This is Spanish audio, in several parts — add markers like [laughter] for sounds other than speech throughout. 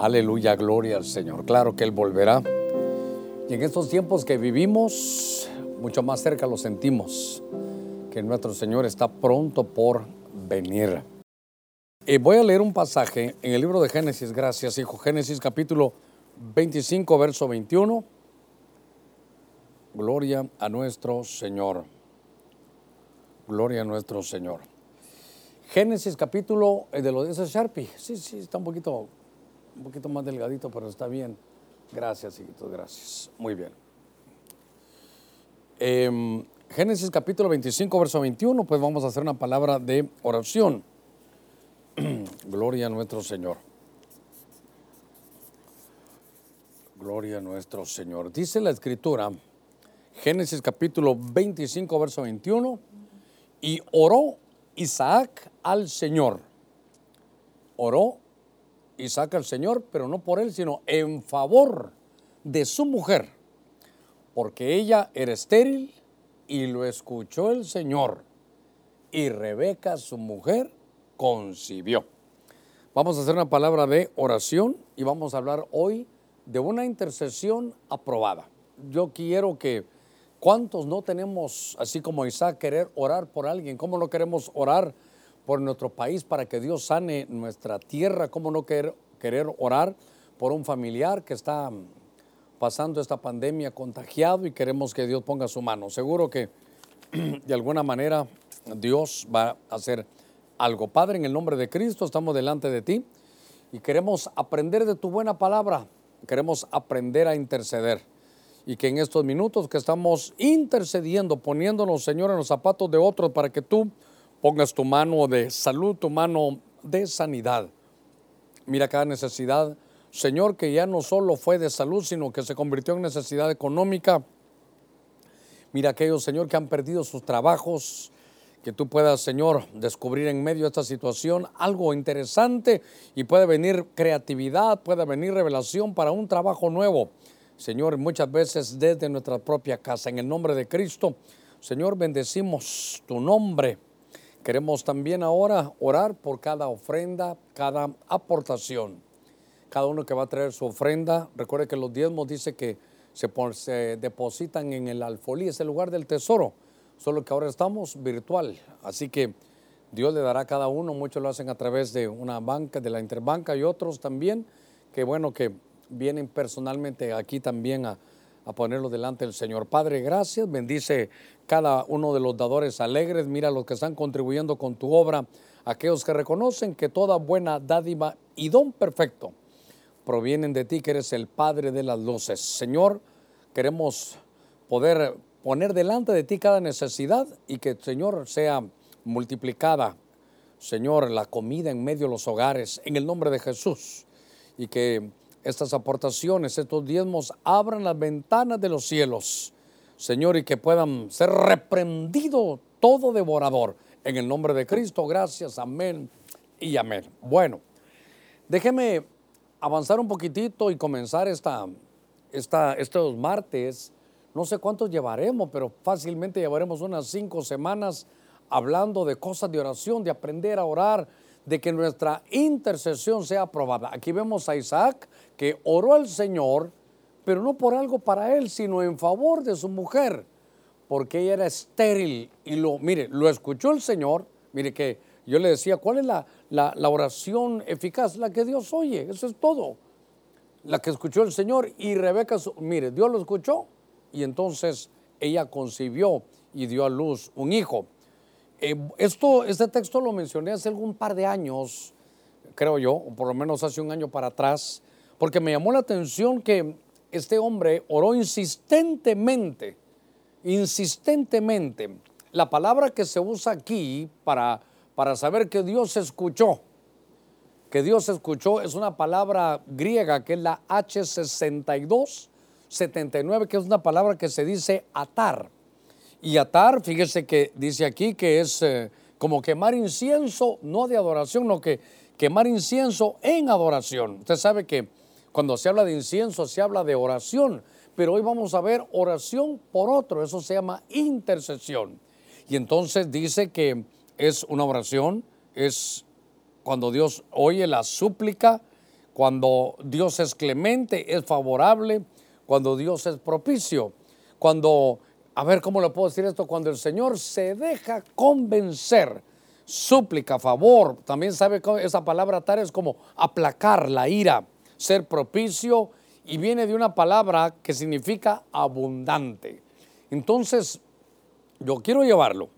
Aleluya, gloria al Señor. Claro que Él volverá. Y en estos tiempos que vivimos, mucho más cerca lo sentimos, que nuestro Señor está pronto por venir. Y voy a leer un pasaje en el libro de Génesis, gracias hijo, Génesis capítulo 25, verso 21. Gloria a nuestro Señor. Gloria a nuestro Señor. Génesis capítulo eh, de los de Sharpie. Sí, sí, está un poquito, un poquito más delgadito, pero está bien. Gracias, hijitos, gracias. Muy bien. Em, Génesis capítulo 25, verso 21, pues vamos a hacer una palabra de oración. [clears throat] Gloria a nuestro Señor. Gloria a nuestro Señor. Dice la escritura, Génesis capítulo 25, verso 21, y oró Isaac al Señor. Oró Isaac al Señor, pero no por él, sino en favor de su mujer, porque ella era estéril y lo escuchó el Señor. Y Rebeca, su mujer, concibió. Vamos a hacer una palabra de oración y vamos a hablar hoy de una intercesión aprobada. Yo quiero que ¿Cuántos no tenemos, así como Isaac, querer orar por alguien? ¿Cómo no queremos orar por nuestro país para que Dios sane nuestra tierra? ¿Cómo no querer, querer orar por un familiar que está pasando esta pandemia contagiado y queremos que Dios ponga su mano? Seguro que [clears throat] de alguna manera Dios va a hacer algo. Padre, en el nombre de Cristo estamos delante de ti y queremos aprender de tu buena palabra. Queremos aprender a interceder y que en estos minutos que estamos intercediendo, poniéndonos, Señor, en los zapatos de otros para que tú pongas tu mano de salud, tu mano de sanidad. Mira cada necesidad, Señor, que ya no solo fue de salud, sino que se convirtió en necesidad económica. Mira aquellos, Señor, que han perdido sus trabajos, que tú puedas, Señor, descubrir en medio de esta situación algo interesante y puede venir creatividad, puede venir revelación para un trabajo nuevo. Señor, muchas veces desde nuestra propia casa. En el nombre de Cristo, Señor, bendecimos tu nombre. Queremos también ahora orar por cada ofrenda, cada aportación. Cada uno que va a traer su ofrenda, recuerde que los diezmos dice que se, depositan en el alfolí, es el lugar del tesoro, solo que ahora estamos virtual. Así que Dios le dará a cada uno, muchos lo hacen a través de una banca, de la interbanca y otros también, que bueno que vienen personalmente aquí también a, ponerlo delante del Señor. Padre, gracias. Bendice cada uno de los dadores alegres. Mira los que están contribuyendo con tu obra. Aquellos que reconocen que toda buena dádiva y don perfecto provienen de ti, que eres el Padre de las luces. Señor, queremos poder poner delante de ti cada necesidad y que, Señor, sea multiplicada, Señor, la comida en medio de los hogares, en el nombre de Jesús. Y que estas aportaciones, estos diezmos, abran las ventanas de los cielos, Señor, y que puedan ser reprendido todo devorador. En el nombre de Cristo, gracias, amén y amén. Bueno, déjeme avanzar un poquitito y comenzar esta, esta, estos martes. No sé cuántos llevaremos, pero fácilmente llevaremos unas cinco semanas hablando de cosas de oración, de aprender a orar, de que nuestra intercesión sea aprobada. Aquí vemos a Isaac que oró al Señor, pero no por algo para él, sino en favor de su mujer, porque ella era estéril. Y lo, mire, lo escuchó el Señor. Mire que yo le decía, ¿cuál es la, la, oración eficaz? La que Dios oye, eso es todo. La que escuchó el Señor y Rebeca, mire, Dios lo escuchó y entonces ella concibió y dio a luz un hijo. Eh, esto, este texto lo mencioné hace algún par de años, creo yo, o por lo menos hace un año para atrás, porque me llamó la atención que este hombre oró insistentemente, insistentemente. La palabra que se usa aquí para, para saber que Dios escuchó, que Dios escuchó, es una palabra griega que es la H6279, que es una palabra que se dice atar. Y atar, fíjese que dice aquí que es eh, como quemar incienso, no de adoración, no que quemar incienso en adoración. Usted sabe que cuando se habla de incienso se habla de oración, pero hoy vamos a ver oración por otro, eso se llama intercesión. Y entonces dice que es una oración, es cuando Dios oye la súplica, cuando Dios es clemente, es favorable, cuando Dios es propicio, cuando, a ver cómo le puedo decir esto, cuando el Señor se deja convencer, súplica, favor, también sabe esa palabra atar es como aplacar la ira, ser propicio y viene de una palabra que significa abundante. Entonces, yo quiero llevarlo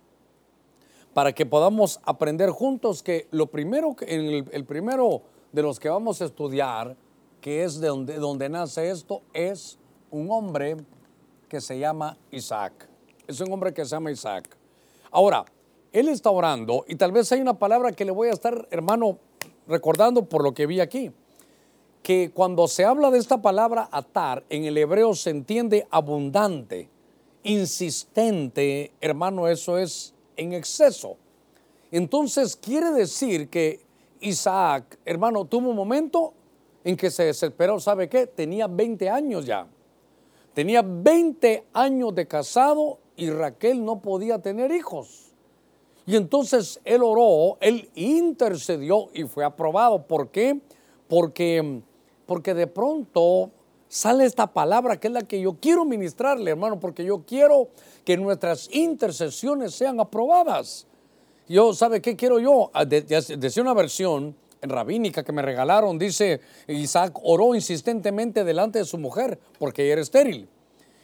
para que podamos aprender juntos que lo primero, el, el primero de los que vamos a estudiar, que es de donde, donde nace esto, es un hombre que se llama Isaac. Es un hombre que se llama Isaac. Ahora, él está orando y tal vez hay una palabra que le voy a estar, hermano, recordando por lo que vi aquí. Que cuando se habla de esta palabra atar, en el hebreo se entiende abundante, insistente, hermano, eso es en exceso. Entonces quiere decir que Isaac, hermano, tuvo un momento en que se desesperó, ¿sabe qué? Tenía 20 años ya. Tenía 20 años de casado y Raquel no podía tener hijos. Y entonces él oró, él intercedió y fue aprobado. ¿Por qué? Porque, porque de pronto sale esta palabra que es la que yo quiero ministrarle, hermano, porque yo quiero que nuestras intercesiones sean aprobadas. Yo, ¿sabe qué quiero yo? Ah, decía una versión rabínica que me regalaron, dice, Isaac oró insistentemente delante de su mujer porque ella era estéril.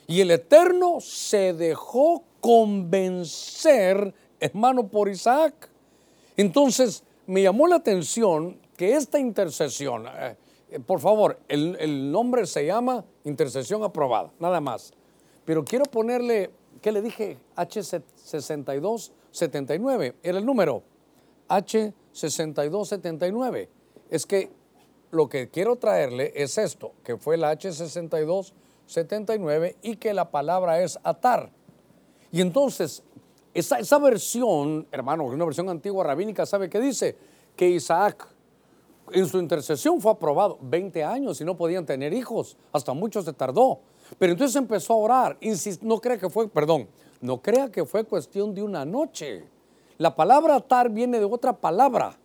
Y el Eterno se dejó convencer, hermano, por Isaac. Entonces, me llamó la atención que esta intercesión, eh, por favor, el, el nombre se llama intercesión aprobada, nada más. Pero quiero ponerle, ¿qué le dije? H6279, era el número. H6279. Es que lo que quiero traerle es esto, que fue la H6279 y que la palabra es atar. Y entonces, esa, esa versión, hermano, una versión antigua rabínica, ¿sabe qué dice? Que Isaac en su intercesión fue aprobado 20 años y no podían tener hijos, hasta mucho se tardó. Pero entonces empezó a orar, no crea que fue, perdón, no crea que fue cuestión de una noche. La palabra atar viene de otra palabra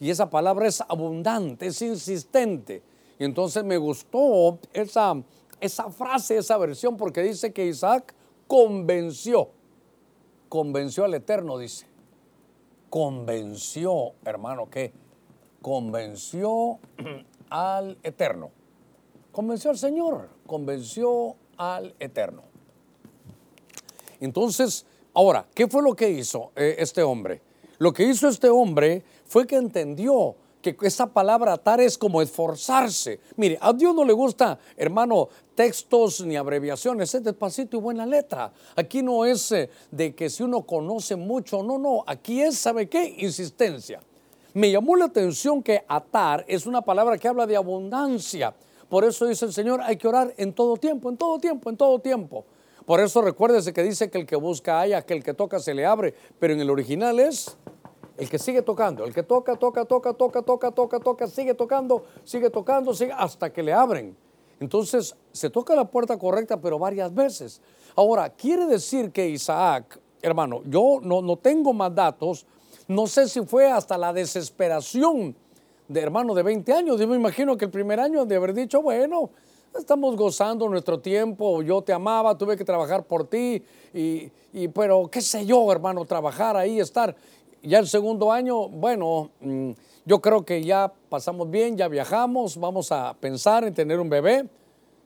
y esa palabra es abundante, es insistente. Y entonces me gustó esa, esa frase, esa versión, porque dice que Isaac convenció, convenció al Eterno, dice. Convenció, hermano, ¿qué? Convenció al Eterno. Convenció al Señor, convenció al Eterno. Entonces, Ahora, ¿qué fue lo que hizo eh, este hombre? Lo que hizo este hombre fue que entendió que esa palabra atar es como esforzarse. Mire, a Dios no le gusta, hermano, textos ni abreviaciones, es despacito y buena letra. Aquí no es eh, de que si uno conoce mucho, no, no, aquí es, ¿sabe qué? Insistencia. Me llamó la atención que atar es una palabra que habla de abundancia. Por eso dice el Señor, hay que orar en todo tiempo, en todo tiempo, en todo tiempo. Por eso recuérdese que dice que el que busca haya, que el que toca se le abre, pero en el original es el que sigue tocando, el que toca, toca, toca, toca, toca, toca, toca, sigue tocando, sigue tocando, sigue hasta que le abren. Entonces se toca la puerta correcta, pero varias veces. Ahora, quiere decir que Isaac, hermano, yo no, no tengo más datos, no sé si fue hasta la desesperación de hermano de 20 años. Yo me imagino que el primer año de haber dicho, bueno, Estamos gozando nuestro tiempo, yo te amaba, tuve que trabajar por ti, y, pero qué sé yo, hermano, trabajar ahí, estar. Ya el segundo año, bueno, mm, yo creo que ya pasamos bien, ya viajamos, vamos a pensar en tener un bebé,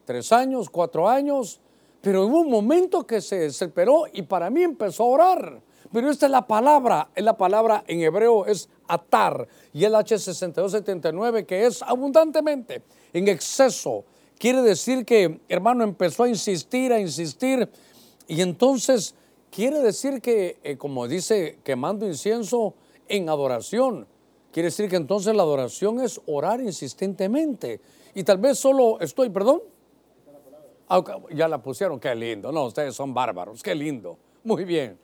tres años, cuatro años, pero hubo un momento que se desesperó y para mí empezó a orar. Pero esta es la palabra, es la palabra en hebreo es atar y el H6279 que es abundantemente, en exceso, Quiere decir que, hermano, empezó a insistir, a insistir, y entonces quiere decir que, eh, como dice, quemando incienso en adoración. Quiere decir que entonces la adoración es orar insistentemente. Y tal vez solo estoy, perdón. Ah, ya la pusieron, qué lindo. No, ustedes son bárbaros, qué lindo. Muy bien.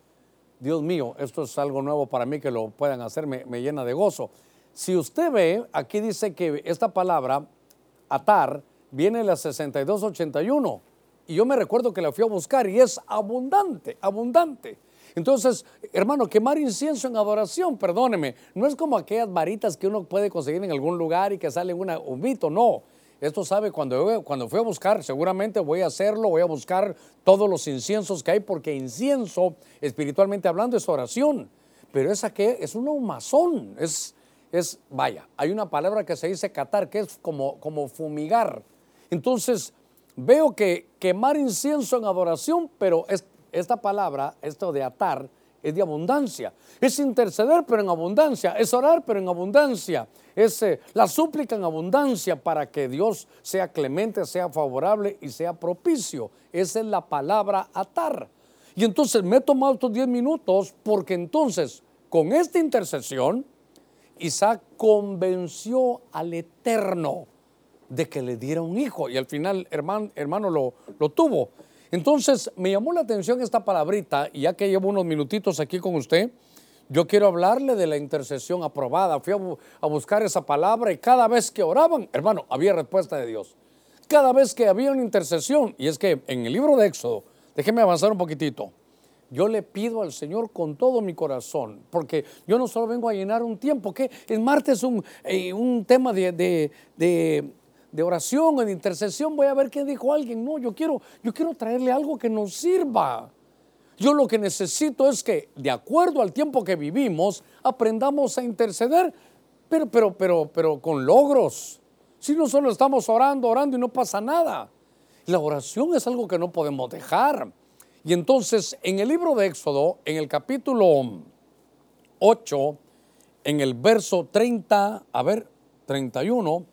Dios mío, esto es algo nuevo para mí que lo puedan hacer, me, llena de gozo. Si usted ve, aquí dice que esta palabra, atar, viene la 6281. Y yo me recuerdo que la fui a buscar y es abundante, abundante. Entonces, hermano, quemar incienso en adoración, perdóneme, no es como aquellas varitas que uno puede conseguir en algún lugar y que sale una, un mito, no. Esto sabe, cuando, cuando fui a buscar, seguramente voy a hacerlo, voy a buscar todos los inciensos que hay, porque incienso, espiritualmente hablando, es oración. Pero esa que es un humazón, es, es, vaya, hay una palabra que se dice catar, que es como, como fumigar. Entonces, veo que quemar incienso en adoración, pero es, esta palabra, esto de atar, es de abundancia. Es interceder, pero en abundancia. Es orar, pero en abundancia. Es eh, la súplica en abundancia para que Dios sea clemente, sea favorable y sea propicio. Esa es la palabra atar. Y entonces me he tomado estos 10 minutos porque entonces, con esta intercesión, Isaac convenció al Eterno de que le diera un hijo. Y al final, hermano, hermano lo, lo tuvo. Entonces me llamó la atención esta palabrita y ya que llevo unos minutitos aquí con usted, yo quiero hablarle de la intercesión aprobada. Fui a, buscar esa palabra y cada vez que oraban, hermano, había respuesta de Dios. Cada vez que había una intercesión, y es que en el libro de Éxodo, déjeme avanzar un poquitito, yo le pido al Señor con todo mi corazón, porque yo no solo vengo a llenar un tiempo, que el martes es un, eh, un tema de, de de oración o de intercesión, voy a ver qué dijo alguien. No, yo quiero, yo quiero traerle algo que nos sirva. Yo lo que necesito es que, de acuerdo al tiempo que vivimos, aprendamos a interceder, pero, pero, pero, pero con logros. Si no solo estamos orando, orando y no pasa nada. La oración es algo que no podemos dejar. Y entonces, en el libro de Éxodo, en el capítulo 8, en el verso 30, a ver, 31,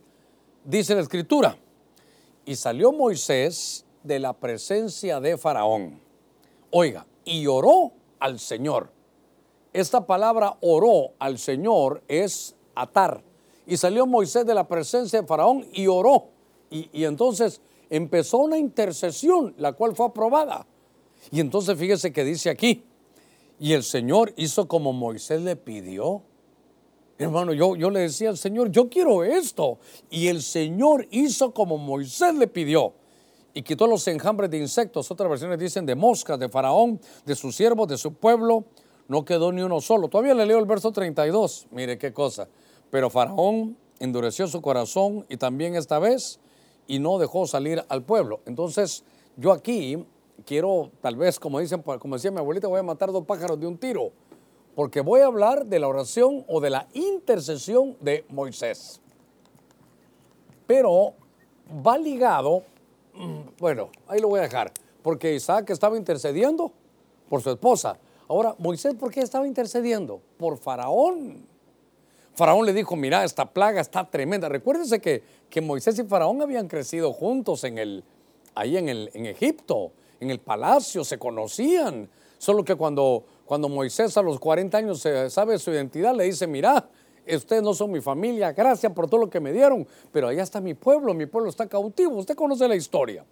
dice la escritura, y salió Moisés de la presencia de Faraón. Oiga, y oró al Señor. Esta palabra oró al Señor es atar. Y salió Moisés de la presencia de Faraón y oró. Y, y entonces empezó una intercesión, la cual fue aprobada. Y entonces fíjese que dice aquí, y el Señor hizo como Moisés le pidió. Hermano, yo, yo le decía al Señor, yo quiero esto. Y el Señor hizo como Moisés le pidió. Y quitó los enjambres de insectos. Otras versiones dicen de moscas, de faraón, de sus siervos, de su pueblo. No quedó ni uno solo. Todavía le leo el verso 32. Mire qué cosa. Pero faraón endureció su corazón y también esta vez y no dejó salir al pueblo. Entonces, yo aquí quiero, tal vez, como dicen, como decía mi abuelita, voy a matar dos pájaros de un tiro porque voy a hablar de la oración o de la intercesión de Moisés. Pero va ligado, mm, bueno, ahí lo voy a dejar, porque Isaac estaba intercediendo por su esposa. Ahora, Moisés, ¿por qué estaba intercediendo? Por Faraón. Faraón le dijo, mira, esta plaga está tremenda. Recuérdense que, que Moisés y Faraón habían crecido juntos en el, ahí en, el, en Egipto, en el palacio, se conocían. Solo que cuando cuando Moisés a los 40 años sabe su identidad, le dice, mira, ustedes no son mi familia, gracias por todo lo que me dieron, pero allá está mi pueblo, mi pueblo está cautivo, usted conoce la historia.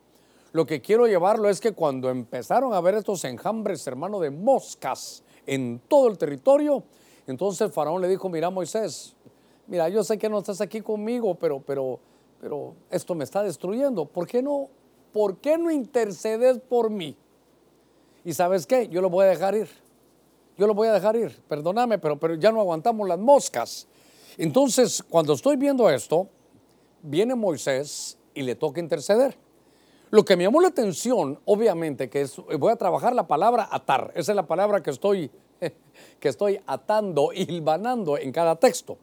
Lo que quiero llevarlo es que cuando empezaron a ver estos enjambres, hermano, de moscas en todo el territorio, entonces el faraón le dijo, mira Moisés, mira, yo sé que no estás aquí conmigo, pero, pero, pero esto me está destruyendo. ¿Por qué no, por qué no intercedes por mí? Y sabes qué, yo lo voy a dejar ir yo lo voy a dejar ir, perdóname, pero, pero ya no aguantamos las moscas. Entonces, cuando estoy viendo esto, viene Moisés y le toca interceder. Lo que me llamó la atención, obviamente, que es, voy a trabajar la palabra atar, esa es la palabra que estoy, [laughs] que estoy atando, hilvanando en cada texto.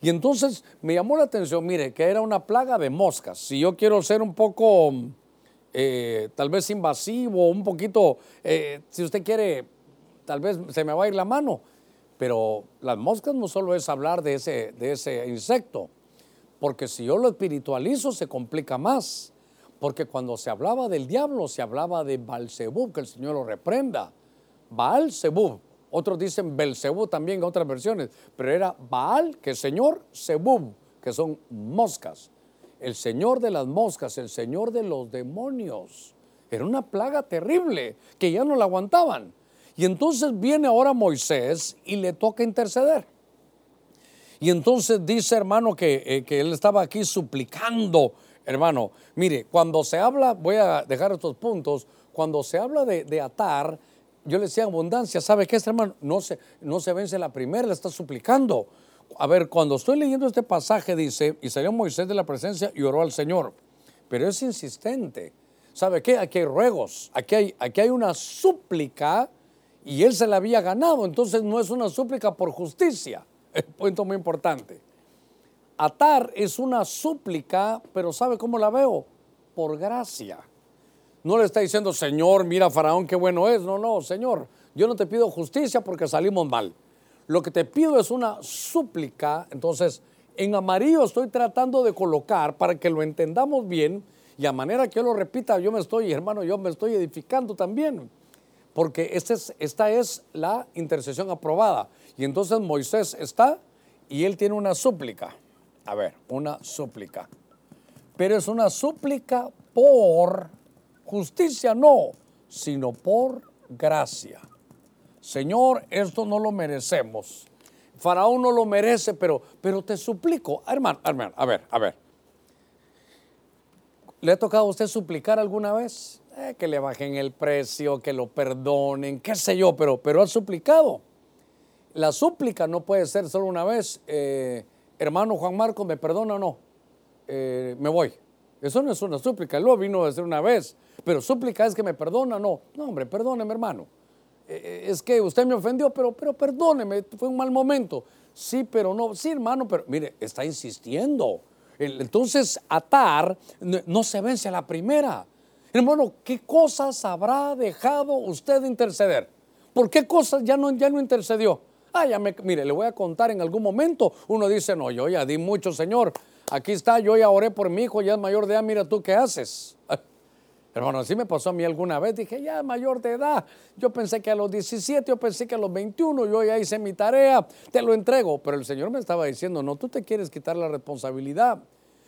Y entonces me llamó la atención, mire, que era una plaga de moscas. Si yo quiero ser un poco, eh, tal vez invasivo, un poquito, eh, si usted quiere tal vez se me va a ir la mano. Pero las moscas no solo es hablar de ese, de ese insecto, porque si yo lo espiritualizo se complica más. Porque cuando se hablaba del diablo, se hablaba de Balzebub, que el Señor lo reprenda. Baal Zebub. Otros dicen Belzebub también en otras versiones, pero era Baal, que es Señor, Zebub, que son moscas. El Señor de las moscas, el Señor de los demonios. Era una plaga terrible que ya no la aguantaban. Y entonces viene ahora Moisés y le toca interceder. Y entonces dice, hermano, que, eh, que él estaba aquí suplicando, hermano. Mire, cuando se habla, voy a dejar estos puntos, cuando se habla de, atar, yo le decía abundancia, ¿sabe qué, este hermano? No se, no se vence la primera, le está suplicando. A ver, cuando estoy leyendo este pasaje dice, y salió Moisés de la presencia y oró al Señor, pero es insistente. ¿Sabe qué? Aquí hay ruegos, aquí hay, aquí hay una súplica y él se la había ganado, entonces no es una súplica por justicia. [laughs] Es un punto muy importante. Atar es una súplica, pero ¿sabe cómo la veo? Por gracia. No le está diciendo, Señor, mira Faraón, qué bueno es. No, no, Señor, yo no te pido justicia porque salimos mal. Lo que te pido es una súplica. Entonces, en amarillo estoy tratando de colocar para que lo entendamos bien y a manera que yo lo repita, yo me estoy, hermano, yo me estoy edificando también. Porque este es, esta es la intercesión aprobada. Y entonces Moisés está y él tiene una súplica. A ver, una súplica. Pero es una súplica por Justicia no, sino por gracia. Señor, esto no lo merecemos. Faraón no lo merece, pero, pero te suplico, hermano, hermano, a ver, a ver. ¿Le ha tocado a usted suplicar alguna vez? Eh, que le bajen el precio, que lo perdonen, qué sé yo, pero, pero ha suplicado. La súplica no puede ser solo una vez, eh, hermano Juan Marco, ¿me perdona o no? Eh, me voy. Eso no es una súplica, lo vino a decir una vez. Pero súplica es que me perdona, no. No, hombre, perdóneme, hermano. Es que usted me ofendió, pero, pero perdóneme, fue un mal momento. Sí, pero no. Sí, hermano, pero mire, está insistiendo. Entonces, atar no se vence a la primera. Hermano, ¿qué cosas habrá dejado usted de interceder? ¿Por qué cosas ya no, ya no intercedió? Ah, ya me, mire, le voy a contar en algún momento. Uno dice, no, yo ya di mucho, Señor. Aquí está, yo ya oré por mi hijo, ya es mayor de edad, mira tú qué haces. [laughs] Hermano, así me pasó a mí alguna vez. Dije, ya mayor de edad. Yo pensé que a los 17, yo pensé que a los 21, yo ya hice mi tarea, te lo entrego. Pero el Señor me estaba diciendo, no, tú te quieres quitar la responsabilidad.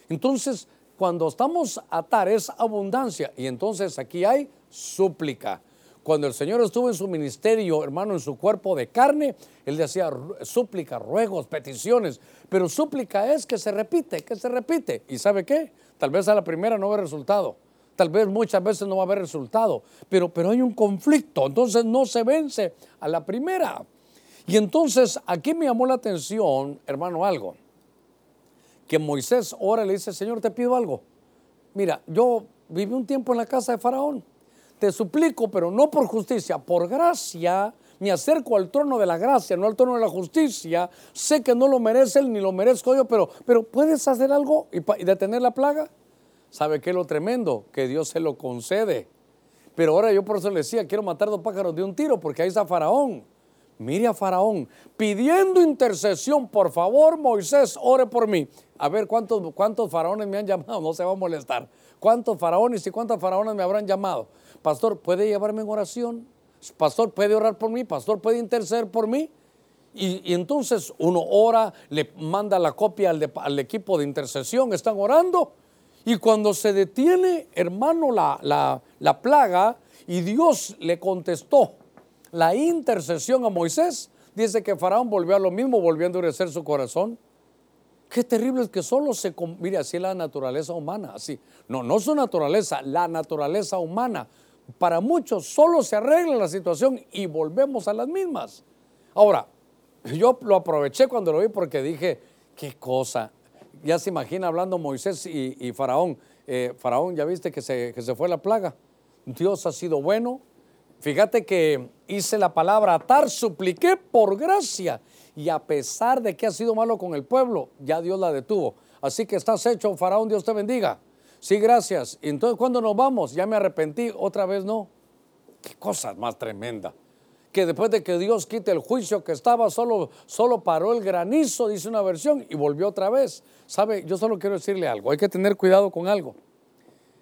Entonces, cuando estamos atar es abundancia. Y entonces aquí hay súplica. Cuando el Señor estuvo en su ministerio, hermano, en su cuerpo de carne, Él decía súplica, ruegos, peticiones. Pero súplica es que se repite, que se repite. ¿Y sabe qué? Tal vez a la primera no ve resultado tal vez muchas veces no va a haber resultado, pero, pero hay un conflicto, entonces no se vence a la primera. Y entonces aquí me llamó la atención, hermano, algo, que Moisés ora y le dice, Señor, te pido algo. Mira, yo viví un tiempo en la casa de Faraón, te suplico, pero no por justicia, por gracia, me acerco al trono de la gracia, no al trono de la justicia. Sé que no lo merece él ni lo merezco yo, pero, pero ¿puedes hacer algo y, y detener la plaga? ¿Sabe qué es lo tremendo? Que Dios se lo concede. Pero ahora yo por eso le decía, quiero matar dos pájaros de un tiro, porque ahí está Faraón. Mire a Faraón, pidiendo intercesión, por favor, Moisés, ore por mí. A ver cuántos, cuántos faraones me han llamado, [laughs] no se va a molestar. ¿Cuántos faraones y cuántas faraonas me habrán llamado? Pastor, ¿puede llevarme en oración? Pastor, ¿puede orar por mí? Pastor, ¿puede interceder por mí? Y, entonces uno ora, le manda la copia al, equipo de intercesión, están orando y cuando se detiene, hermano, la, la, plaga y Dios le contestó la intercesión a Moisés, dice que Faraón volvió a lo mismo, volvió a endurecer su corazón. Qué terrible es que solo se... Mire, así la naturaleza humana, así. No, no su naturaleza, la naturaleza humana. Para muchos solo se arregla la situación y volvemos a las mismas. Ahora, yo lo aproveché cuando lo vi porque dije, qué cosa, ya se imagina hablando Moisés y, Faraón. Eh, faraón, ya viste que se, que se fue la plaga. Dios ha sido bueno. Fíjate que hice la palabra atar, supliqué por gracia. Y a pesar de que ha sido malo con el pueblo, ya Dios la detuvo. Así que estás hecho, Faraón, Dios te bendiga. Sí, gracias. Entonces, cuando nos vamos? Ya me arrepentí, otra vez no. Qué cosa más tremenda que después de que Dios quite el juicio que estaba, solo, solo paró el granizo, dice una versión, y volvió otra vez. ¿Sabe? Yo solo quiero decirle algo, hay que tener cuidado con algo,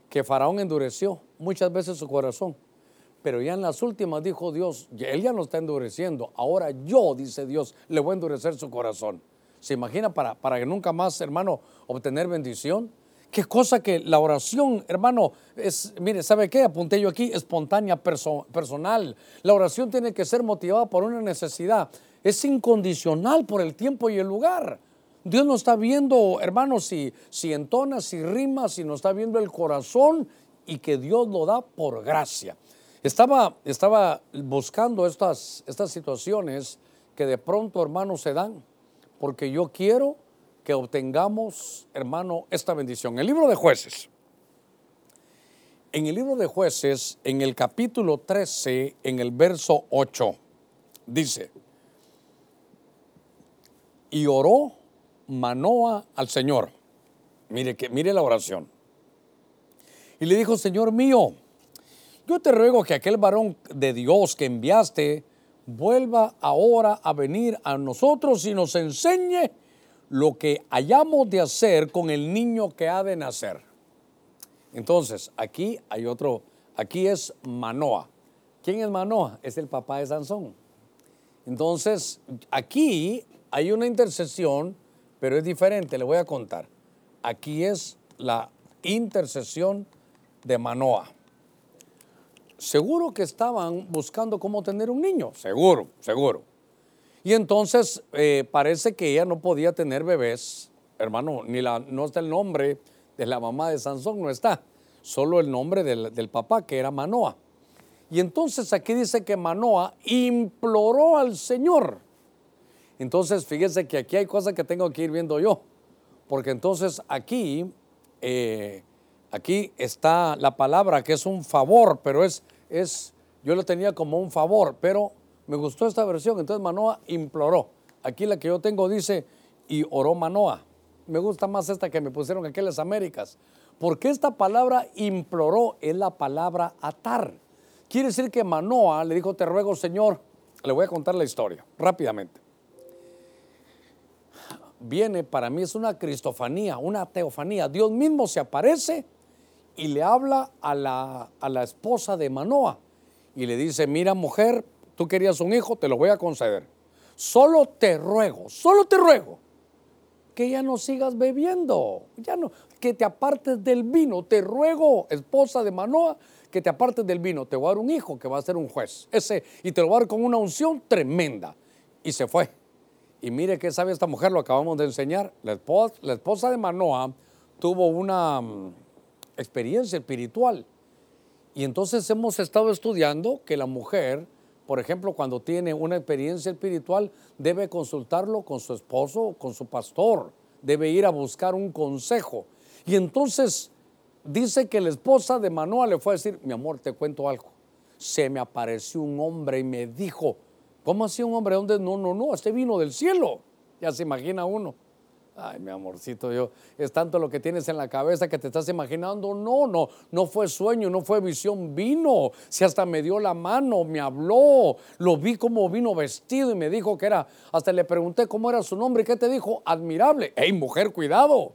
que Faraón endureció muchas veces su corazón, pero ya en las últimas dijo Dios, él ya no está endureciendo, ahora yo, dice Dios, le voy a endurecer su corazón. ¿Se imagina para, para que nunca más, hermano, obtener bendición? Qué cosa que la oración, hermano, es, mire, ¿sabe qué? Apunté yo aquí, espontánea, personal. La oración tiene que ser motivada por una necesidad. Es incondicional por el tiempo y el lugar. Dios no está viendo, hermano, si, si entona, si rima, si no está viendo el corazón y que Dios lo da por gracia. Estaba, estaba buscando estas, estas situaciones que de pronto, hermano, se dan, porque yo quiero que obtengamos, hermano, esta bendición. El libro de jueces. En el libro de jueces, en el capítulo 13, en el verso 8, dice, y oró Manoa al Señor. Mire, que, mire la oración. Y le dijo, Señor mío, yo te ruego que aquel varón de Dios que enviaste vuelva ahora a venir a nosotros y nos enseñe lo que hayamos de hacer con el niño que ha de nacer. Entonces, aquí hay otro, aquí es Manoa. ¿Quién es Manoa? Es el papá de Sansón. Entonces, aquí hay una intercesión, pero es diferente, le voy a contar. Aquí es la intercesión de Manoa seguro que estaban buscando cómo tener un niño, seguro, seguro. Y entonces eh, parece que ella no podía tener bebés, hermano, ni la, no está el nombre de la mamá de Sansón, no está, solo el nombre del, del papá, que era Manoa. Y entonces aquí dice que Manoa imploró al Señor. Entonces, fíjese que aquí hay cosas que tengo que ir viendo yo, porque entonces aquí eh, Aquí está la palabra que es un favor, pero es, es, yo lo tenía como un favor, pero me gustó esta versión. Entonces Manoa imploró. Aquí la que yo tengo dice, y oró Manoa. Me gusta más esta que me pusieron aquí en las Américas. Porque esta palabra imploró es la palabra atar. Quiere decir que Manoa le dijo, te ruego Señor, le voy a contar la historia rápidamente. Viene, para mí es una cristofanía, una teofanía. Dios mismo se aparece y le habla a la, a la esposa de Manoa y le dice, mira mujer, tú querías un hijo, te lo voy a conceder. Solo te ruego, solo te ruego que ya no sigas bebiendo, ya no, que te apartes del vino. Te ruego, esposa de Manoa, que te apartes del vino. Te voy a dar un hijo que va a ser un juez. Ese, y te lo voy a dar con una unción tremenda. Y se fue. Y mire qué sabe esta mujer, lo acabamos de enseñar. La esposa, la esposa de Manoa tuvo una experiencia espiritual. Y entonces hemos estado estudiando que la mujer, por ejemplo, cuando tiene una experiencia espiritual, debe consultarlo con su esposo, con su pastor, debe ir a buscar un consejo. Y entonces dice que la esposa de Manoa le fue a decir, mi amor, te cuento algo. Se me apareció un hombre y me dijo, ¿cómo así un hombre? ¿Dónde? No, no, no, este vino del cielo. Ya se imagina uno. Ay, mi amorcito, yo, es tanto lo que tienes en la cabeza que te estás imaginando. No, no, no fue sueño, no fue visión, vino. Si hasta me dio la mano, me habló, lo vi como vino vestido y me dijo que era, hasta le pregunté cómo era su nombre y qué te dijo, admirable. Ey, mujer, cuidado.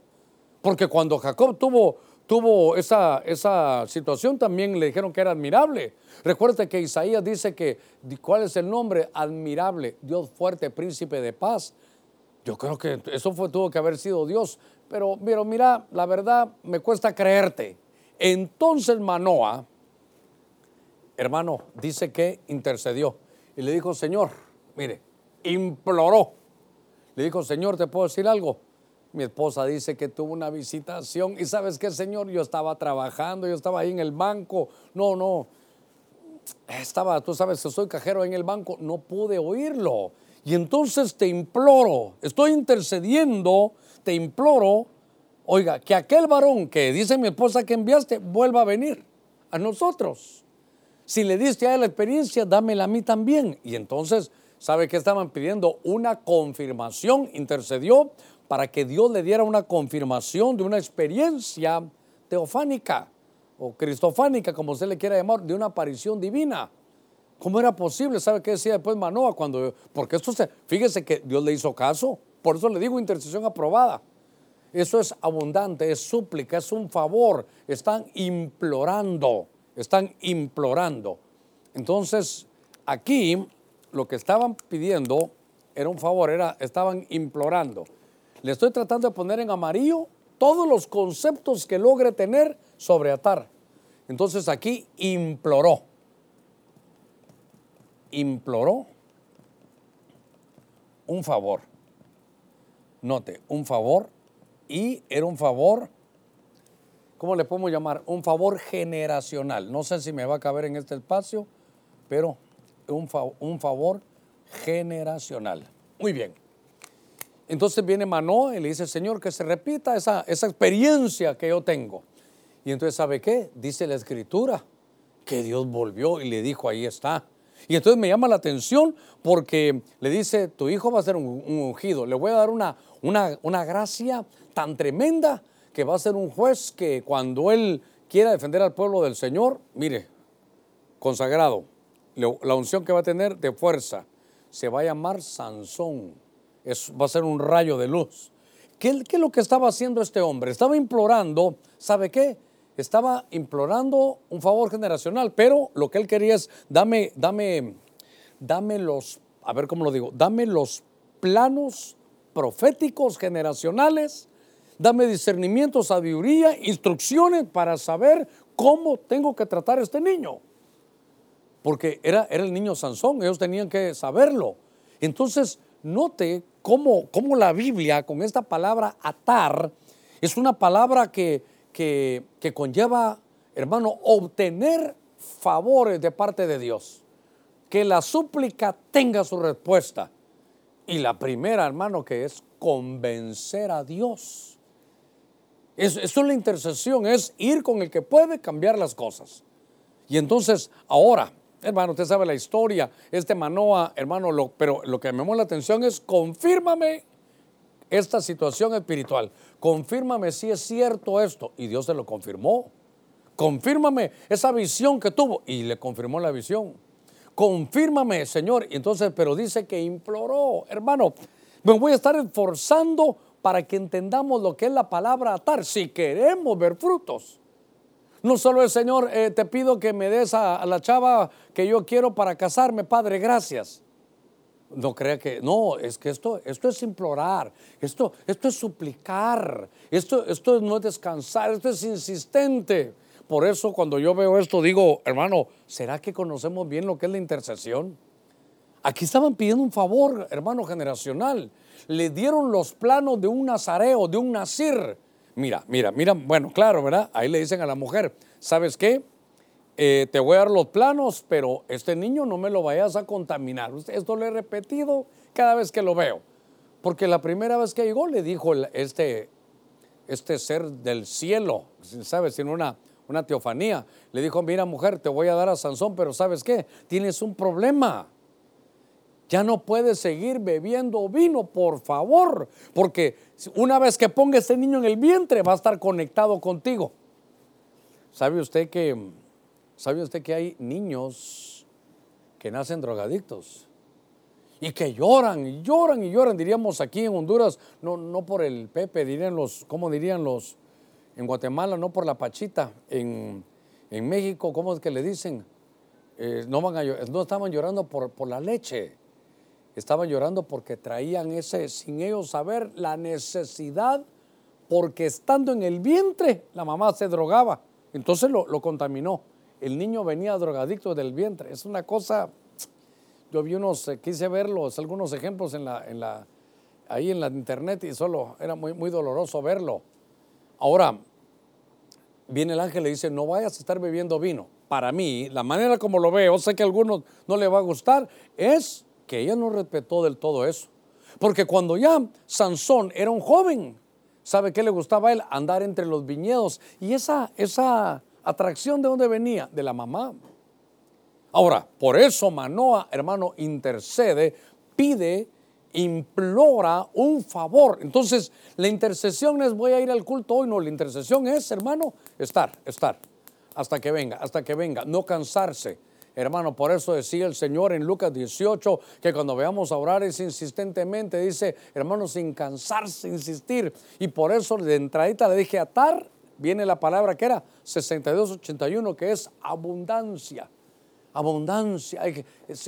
Porque cuando Jacob tuvo, tuvo esa, esa situación también le dijeron que era admirable. Recuerda que Isaías dice que, ¿cuál es el nombre? Admirable, Dios fuerte, príncipe de paz. Yo creo que eso fue, tuvo que haber sido Dios. Pero, pero mira, la verdad me cuesta creerte. Entonces Manoa, hermano, dice que intercedió y le dijo, Señor, mire, imploró. Le dijo, Señor, ¿te puedo decir algo? Mi esposa dice que tuvo una visitación y sabes qué, Señor, yo estaba trabajando, yo estaba ahí en el banco. No, no, estaba, tú sabes que soy cajero en el banco, no pude oírlo. Y entonces te imploro, estoy intercediendo, te imploro, oiga, que aquel varón que dice mi esposa que enviaste vuelva a venir a nosotros. Si le diste a él la experiencia, dámela a mí también. Y entonces, ¿sabe qué estaban pidiendo? Una confirmación, intercedió para que Dios le diera una confirmación de una experiencia teofánica o cristofánica, como usted le quiera llamar, de una aparición divina. ¿Cómo era posible? ¿Sabe qué decía después Manoa? Cuando, porque esto se, fíjese que Dios le hizo caso. Por eso le digo intercesión aprobada. Eso es abundante, es súplica, es un favor. Están implorando, están implorando. Entonces, aquí lo que estaban pidiendo era un favor, era, estaban implorando. Le estoy tratando de poner en amarillo todos los conceptos que logre tener sobre atar. Entonces aquí imploró imploró un favor. Note, un favor y era un favor ¿cómo le podemos llamar? Un favor generacional. No sé si me va a caber en este espacio, pero un, un favor generacional. Muy bien. Entonces viene Manoa y le dice, Señor, que se repita esa, esa experiencia que yo tengo. Y entonces, ¿sabe qué? Dice la escritura que Dios volvió y le dijo, ahí está. Y entonces me llama la atención porque le dice, tu hijo va a ser un, ungido, le voy a dar una, una, una, gracia tan tremenda que va a ser un juez que cuando él quiera defender al pueblo del Señor, mire, consagrado, la unción que va a tener de fuerza, se va a llamar Sansón, va a ser un rayo de luz. ¿Qué, ¿Qué es lo que estaba haciendo este hombre? Estaba implorando, ¿sabe qué? Estaba implorando un favor generacional, pero lo que él quería es, dame, dame, dame los, a ver cómo lo digo, dame los planos proféticos generacionales, dame discernimiento, sabiduría, instrucciones para saber cómo tengo que tratar a este niño. Porque era, era el niño Sansón, ellos tenían que saberlo. Entonces, note cómo, cómo la Biblia con esta palabra atar es una palabra que que, conlleva, hermano, obtener favores de parte de Dios. Que la súplica tenga su respuesta. Y la primera, hermano, que es convencer a Dios. Eso, es la intercesión, es ir con el que puede cambiar las cosas. Y entonces, ahora, hermano, usted sabe la historia, este Manoa, hermano, lo, pero lo que me llamó la atención es confírmame esta situación espiritual confírmame si es cierto esto. Y Dios se lo confirmó. Confírmame esa visión que tuvo. Y le confirmó la visión. Confírmame, Señor. Y entonces, pero dice que imploró, hermano, me voy a estar esforzando para que entendamos lo que es la palabra atar, si queremos ver frutos. No solo el Señor, eh, te pido que me des a la chava que yo quiero para casarme, Padre, gracias. No crea que, no, es que esto, esto es implorar, esto, esto es suplicar, esto, esto no es descansar, esto es insistente. Por eso cuando yo veo esto digo, hermano, ¿será que conocemos bien lo que es la intercesión? Aquí estaban pidiendo un favor, hermano generacional. Le dieron los planos de un nazareo, de un nazir. Mira, mira, mira, bueno, claro, ¿verdad? Ahí le dicen a la mujer, ¿sabes qué? Eh, te voy a dar los planos, pero este niño no me lo vayas a contaminar. Esto lo he repetido cada vez que lo veo. Porque la primera vez que llegó le dijo este, este ser del cielo, ¿sabes? Tiene una, una teofanía. Le dijo, mira mujer, te voy a dar a Sansón, pero ¿sabes qué? Tienes un problema. Ya no puedes seguir bebiendo vino, por favor, porque una vez que ponga este niño en el vientre va a estar conectado contigo. ¿Sabe usted que ¿Sabe usted que hay niños que nacen drogadictos? Y que lloran y lloran y lloran, diríamos aquí en Honduras, no, no por el Pepe, dirían los, ¿cómo dirían los? En Guatemala, no por la Pachita. En, México, ¿cómo es que le dicen? Eh, no, no estaban llorando por, por la leche, estaban llorando porque traían ese, sin ellos saber, la necesidad, porque estando en el vientre, la mamá se drogaba, entonces lo, lo contaminó el niño venía drogadicto del vientre. Es una cosa, yo vi unos, eh, quise verlos, algunos ejemplos en la, ahí en la internet y solo era muy, muy doloroso verlo. Ahora, viene el ángel y le dice, no vayas a estar bebiendo vino. Para mí, la manera como lo veo, sé que a algunos no le va a gustar, es que ella no respetó del todo eso. Porque cuando ya Sansón era un joven, ¿sabe qué le gustaba a él? Andar entre los viñedos. Y esa, esa ¿Atracción de dónde venía? De la mamá. Ahora, por eso Manoa, hermano, intercede, pide, implora un favor. Entonces, la intercesión es voy a ir al culto hoy, no, la intercesión es, hermano, estar, estar, hasta que venga, hasta que venga, no cansarse. Hermano, por eso decía el Señor en Lucas 18 que cuando veamos a orar es insistentemente, dice, hermano, sin cansarse, insistir. Y por eso de entradita le dije atar viene la palabra que era 6281, que es abundancia. Abundancia.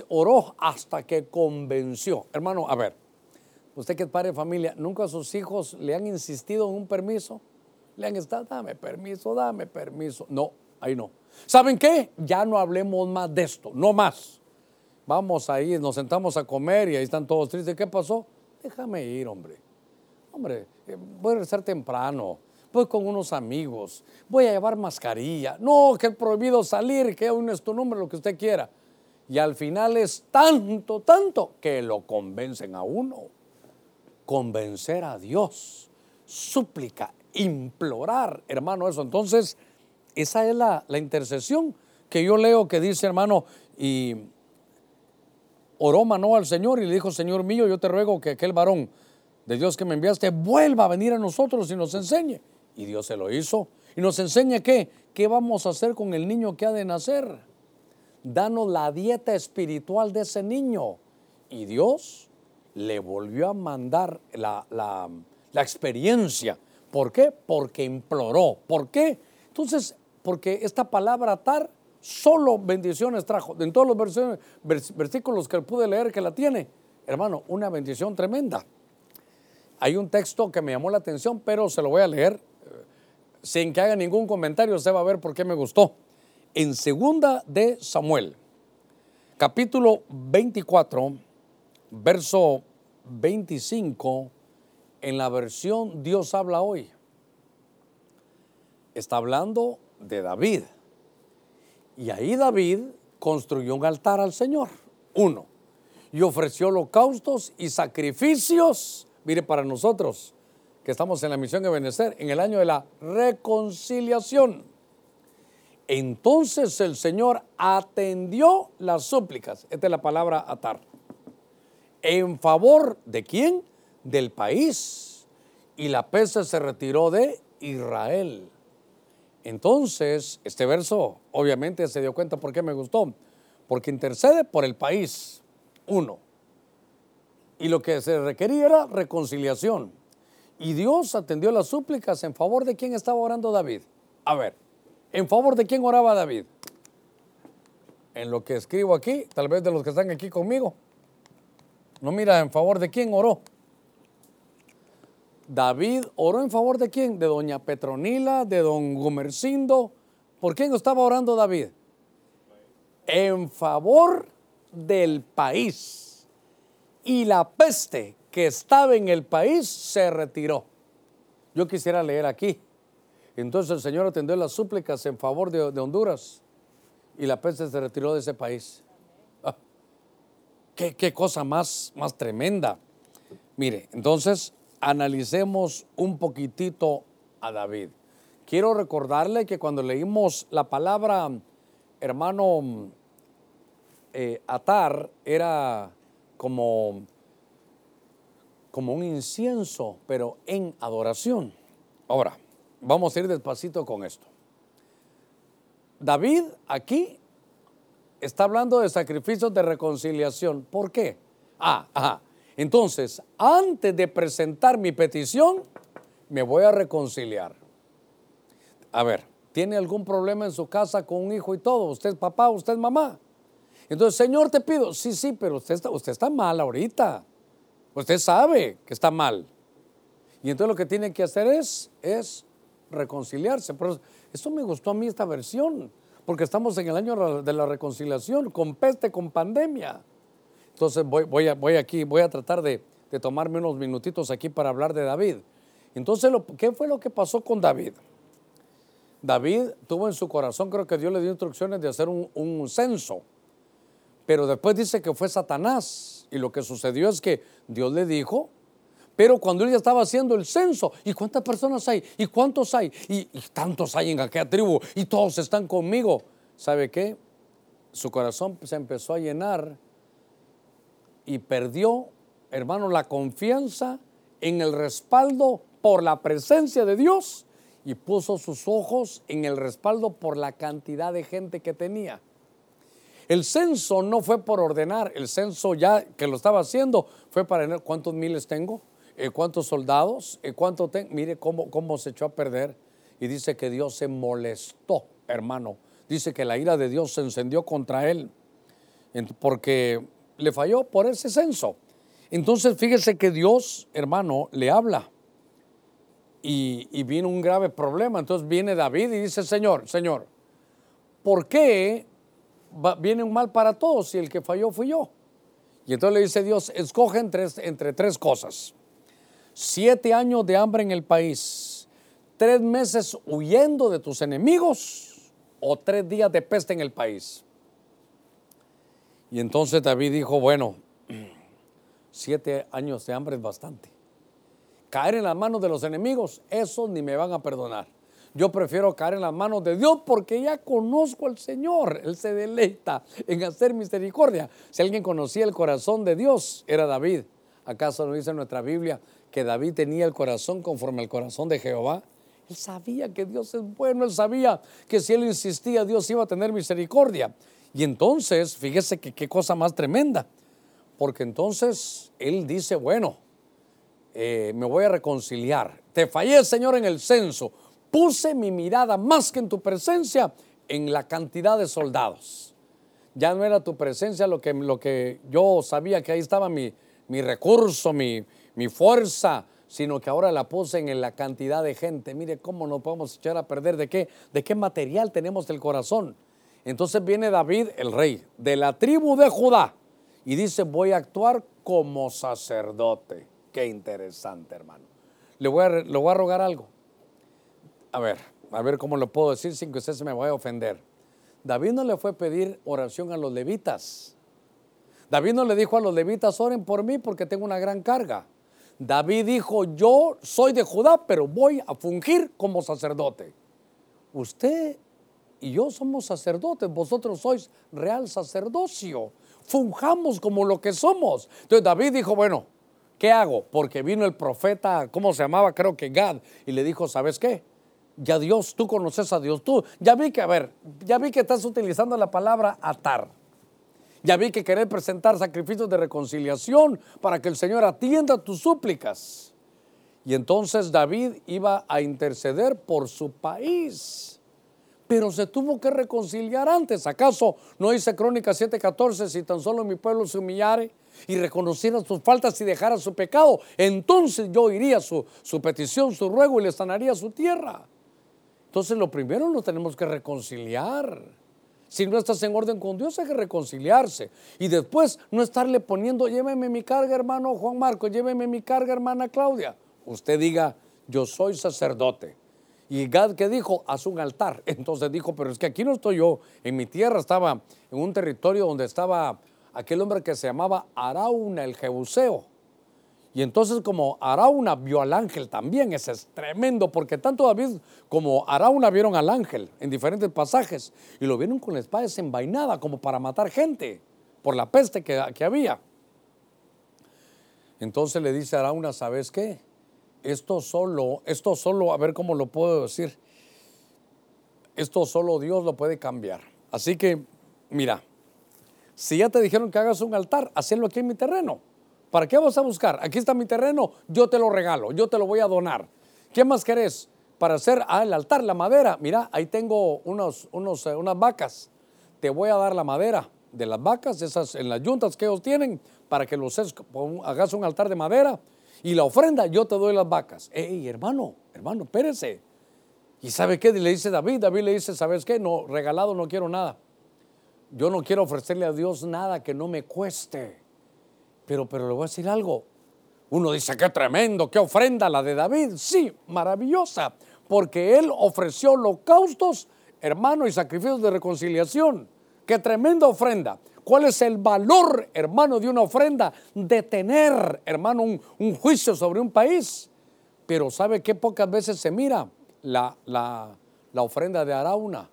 Oró hasta que convenció. Hermano, a ver, usted que es padre de familia, ¿nunca a sus hijos le han insistido en un permiso? Le han estado, dame permiso, dame permiso. No, ahí no. ¿Saben qué? Ya no hablemos más de esto, no más. Vamos ahí, nos sentamos a comer y ahí están todos tristes. ¿Qué pasó? Déjame ir, hombre. Hombre, eh, voy a regresar temprano voy con unos amigos, voy a llevar mascarilla, no, que es prohibido salir, que aún es tu nombre, lo que usted quiera. Y al final es tanto, tanto que lo convencen a uno. Convencer a Dios, súplica, implorar, hermano, eso. Entonces, esa es la, intercesión que yo leo que dice, hermano, y oró Manoa al Señor y le dijo, Señor mío, yo te ruego que aquel varón de Dios que me enviaste vuelva a venir a nosotros y nos enseñe. Y Dios se lo hizo. Y nos enseña qué, qué vamos a hacer con el niño que ha de nacer. Danos la dieta espiritual de ese niño. Y Dios le volvió a mandar la, la, la experiencia. ¿Por qué? Porque imploró. ¿Por qué? Entonces, porque esta palabra atar solo bendiciones trajo. En todos los versículos que pude leer que la tiene, hermano, una bendición tremenda. Hay un texto que me llamó la atención, pero se lo voy a leer sin que haga ningún comentario. Usted va a ver por qué me gustó. En segunda de Samuel, capítulo 24, verso 25, en la versión Dios habla hoy. Está hablando de David. Y ahí David construyó un altar al Señor. Uno. Y ofreció holocaustos y sacrificios Mire, para nosotros que estamos en la misión de Benecer, en el año de la reconciliación, entonces el Señor atendió las súplicas. Esta es la palabra atar. ¿En favor de quién? Del país. Y la peste se retiró de Israel. Entonces, este verso obviamente se dio cuenta por qué me gustó. Porque intercede por el país. Uno. Y lo que se requería era reconciliación. Y Dios atendió las súplicas en favor de quién estaba orando David. A ver, ¿en favor de quién oraba David? En lo que escribo aquí, tal vez de los que están aquí conmigo. No mira, ¿en favor de quién oró? David oró en favor de quién? De doña Petronila, de don Gumercindo. ¿Por quién estaba orando David? En favor del país y la peste que estaba en el país se retiró. Yo quisiera leer aquí. Entonces el Señor atendió las súplicas en favor de, Honduras y la peste se retiró de ese país. Ah, qué, cosa más, más tremenda. Mire, entonces analicemos un poquitito a David. Quiero recordarle que cuando leímos la palabra, hermano, eh, atar, era como, como un incienso, pero en adoración. Ahora, vamos a ir despacito con esto. David aquí está hablando de sacrificios de reconciliación. ¿Por qué? Ah, ajá. Entonces, antes de presentar mi petición, me voy a reconciliar. A ver, ¿tiene algún problema en su casa con un hijo y todo? ¿Usted es papá, usted es mamá? Entonces, Señor, te pido, sí, sí, pero usted está, usted está mal ahorita. Usted sabe que está mal. Y entonces lo que tiene que hacer es, es reconciliarse. Pero eso me gustó a mí esta versión, porque estamos en el año de la reconciliación, con peste, con pandemia. Entonces voy, voy, a, aquí, voy a tratar de, de, tomarme unos minutitos aquí para hablar de David. Entonces, ¿qué fue lo que pasó con David? David tuvo en su corazón, creo que Dios le dio instrucciones de hacer un censo pero después dice que fue Satanás. Y lo que sucedió es que Dios le dijo, pero cuando él ya estaba haciendo el censo, ¿y cuántas personas hay? ¿Y cuántos hay? Y, tantos hay en aquella tribu y todos están conmigo. ¿Sabe qué? Su corazón se empezó a llenar y perdió, hermano, la confianza en el respaldo por la presencia de Dios y puso sus ojos en el respaldo por la cantidad de gente que tenía. El censo no fue por ordenar, el censo ya que lo estaba haciendo fue para cuántos miles tengo, eh, cuántos soldados, eh, cuánto tengo. Mire cómo, cómo se echó a perder. Y dice que Dios se molestó, hermano. Dice que la ira de Dios se encendió contra él porque le falló por ese censo. Entonces fíjese que Dios, hermano, le habla. Y, y viene un grave problema. Entonces viene David y dice, Señor, Señor, ¿por qué viene un mal para todos y el que falló fui yo. Y entonces le dice Dios, escoge entre, entre tres cosas. Siete años de hambre en el país, tres meses huyendo de tus enemigos o tres días de peste en el país. Y entonces David dijo, bueno, [clears throat] siete años de hambre es bastante. Caer en las manos de los enemigos, eso ni me van a perdonar. Yo prefiero caer en las manos de Dios porque ya conozco al Señor. Él se deleita en hacer misericordia. Si alguien conocía el corazón de Dios, era David. ¿Acaso no dice nuestra Biblia que David tenía el corazón conforme al corazón de Jehová? Él sabía que Dios es bueno, él sabía que si él insistía, Dios iba a tener misericordia. Y entonces, fíjese que qué cosa más tremenda, porque entonces él dice, bueno, eh, me voy a reconciliar. Te fallé, Señor, en el censo puse mi mirada más que en tu presencia en la cantidad de soldados. Ya no era tu presencia lo que, lo que yo sabía que ahí estaba mi, mi recurso, mi, mi, fuerza, sino que ahora la puse en la cantidad de gente. Mire cómo nos podemos echar a perder de qué, de qué material tenemos del corazón. Entonces viene David, el rey, de la tribu de Judá, y dice, voy a actuar como sacerdote. Qué interesante, hermano. Le voy a, le voy a rogar algo a ver, a ver cómo lo puedo decir sin que usted se me vaya a ofender. David no le fue a pedir oración a los levitas. David no le dijo a los levitas, oren por mí porque tengo una gran carga. David dijo, yo soy de Judá, pero voy a fungir como sacerdote. Usted y yo somos sacerdotes, vosotros sois real sacerdocio. Fungamos como lo que somos. Entonces David dijo, bueno, ¿qué hago? Porque vino el profeta, ¿cómo se llamaba? Creo que Gad, y le dijo, ¿sabes qué? Ya Dios, tú conoces a Dios, tú, ya vi que, a ver, ya vi que estás utilizando la palabra atar. Ya vi que querés presentar sacrificios de reconciliación para que el Señor atienda tus súplicas. Y entonces David iba a interceder por su país. Pero se tuvo que reconciliar antes. ¿Acaso no dice Crónica 7:14? Si tan solo mi pueblo se humillare y reconociera sus faltas y dejara su pecado, entonces yo iría su, su petición, su ruego y le sanaría su tierra. Entonces lo primero nos tenemos que reconciliar. Si no estás en orden con Dios hay que reconciliarse. Y después no estarle poniendo, lléveme mi carga hermano Juan Marco, lléveme mi carga hermana Claudia. Usted diga, yo soy sacerdote. Y Gad que dijo, haz un altar. [laughs] Entonces dijo, pero es que aquí no estoy yo, en mi tierra estaba en un territorio donde estaba aquel hombre que se llamaba Arauna el Jebuseo. Y entonces como Arauna vio al ángel también, ese es tremendo, porque tanto David como Arauna vieron al ángel en diferentes pasajes y lo vieron con la espada desenvainada como para matar gente por la peste que, que había. Entonces le dice a Arauna, ¿sabes qué? Esto solo, esto solo, a ver cómo lo puedo decir, esto solo Dios lo puede cambiar. Así que, mira, si ya te dijeron que hagas un altar, hacelo aquí en mi terreno ¿Para qué vas a buscar? Aquí está mi terreno, yo te lo regalo, yo te lo voy a donar. ¿Qué más querés? Para hacer ah, el altar, la madera. Mira, ahí tengo unos, eh, unas vacas. Te voy a dar la madera de las vacas, esas en las yuntas que ellos tienen, para que los hagas un altar de madera. Y la ofrenda, yo te doy las vacas. Ey, hermano, hermano, espérese. ¿Y sabe qué? Le dice David, David le dice, ¿sabes qué? No, regalado no quiero nada. Yo no quiero ofrecerle a Dios nada que no me cueste. Pero, pero le voy a decir algo. Uno dice, qué tremendo, qué ofrenda la de David. Sí, maravillosa, porque él ofreció holocaustos, hermano, y sacrificios de reconciliación. Qué tremenda ofrenda. ¿Cuál es el valor, hermano, de una ofrenda? De tener, hermano, un, juicio sobre un país. Pero ¿sabe qué pocas veces se mira? La, la, la ofrenda de Arauna.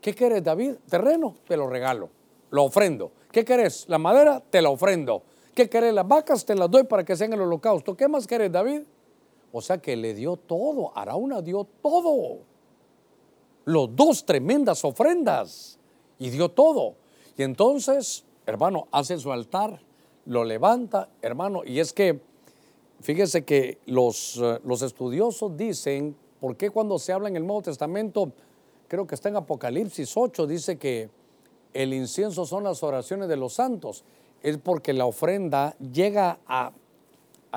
¿Qué quieres, David? Terreno, te lo regalo, lo ofrendo. ¿Qué querés? La madera, te la ofrendo. ¿Qué querés? Las vacas te las doy para que sean el holocausto. ¿Qué más querés, David? O sea que le dio todo. Arauna dio todo. Los dos tremendas ofrendas. Y dio todo. Y entonces, hermano, hace su altar, lo levanta, hermano. Y es que, fíjese que los, eh, los estudiosos dicen, ¿por qué cuando se habla en el Nuevo Testamento, creo que está en Apocalipsis 8, dice que el incienso son las oraciones de los santos? Es porque la ofrenda llega a,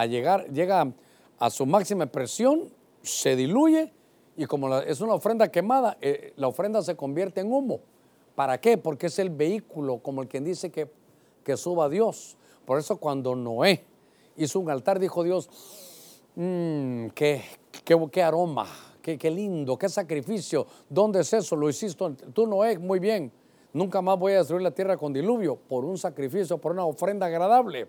llegar, llega a su máxima presión, se diluye y como es una ofrenda quemada, eh, la ofrenda se convierte en humo. ¿Para qué? Porque es el vehículo, como el quien dice que, que suba a Dios. Por eso cuando Noé hizo un altar, dijo Dios, mmm, qué, qué, qué aroma, qué, qué lindo, qué sacrificio. ¿Dónde es eso? Lo hiciste tú, Noé, muy bien. Nunca más voy a destruir la tierra con diluvio por un sacrificio, por una ofrenda agradable.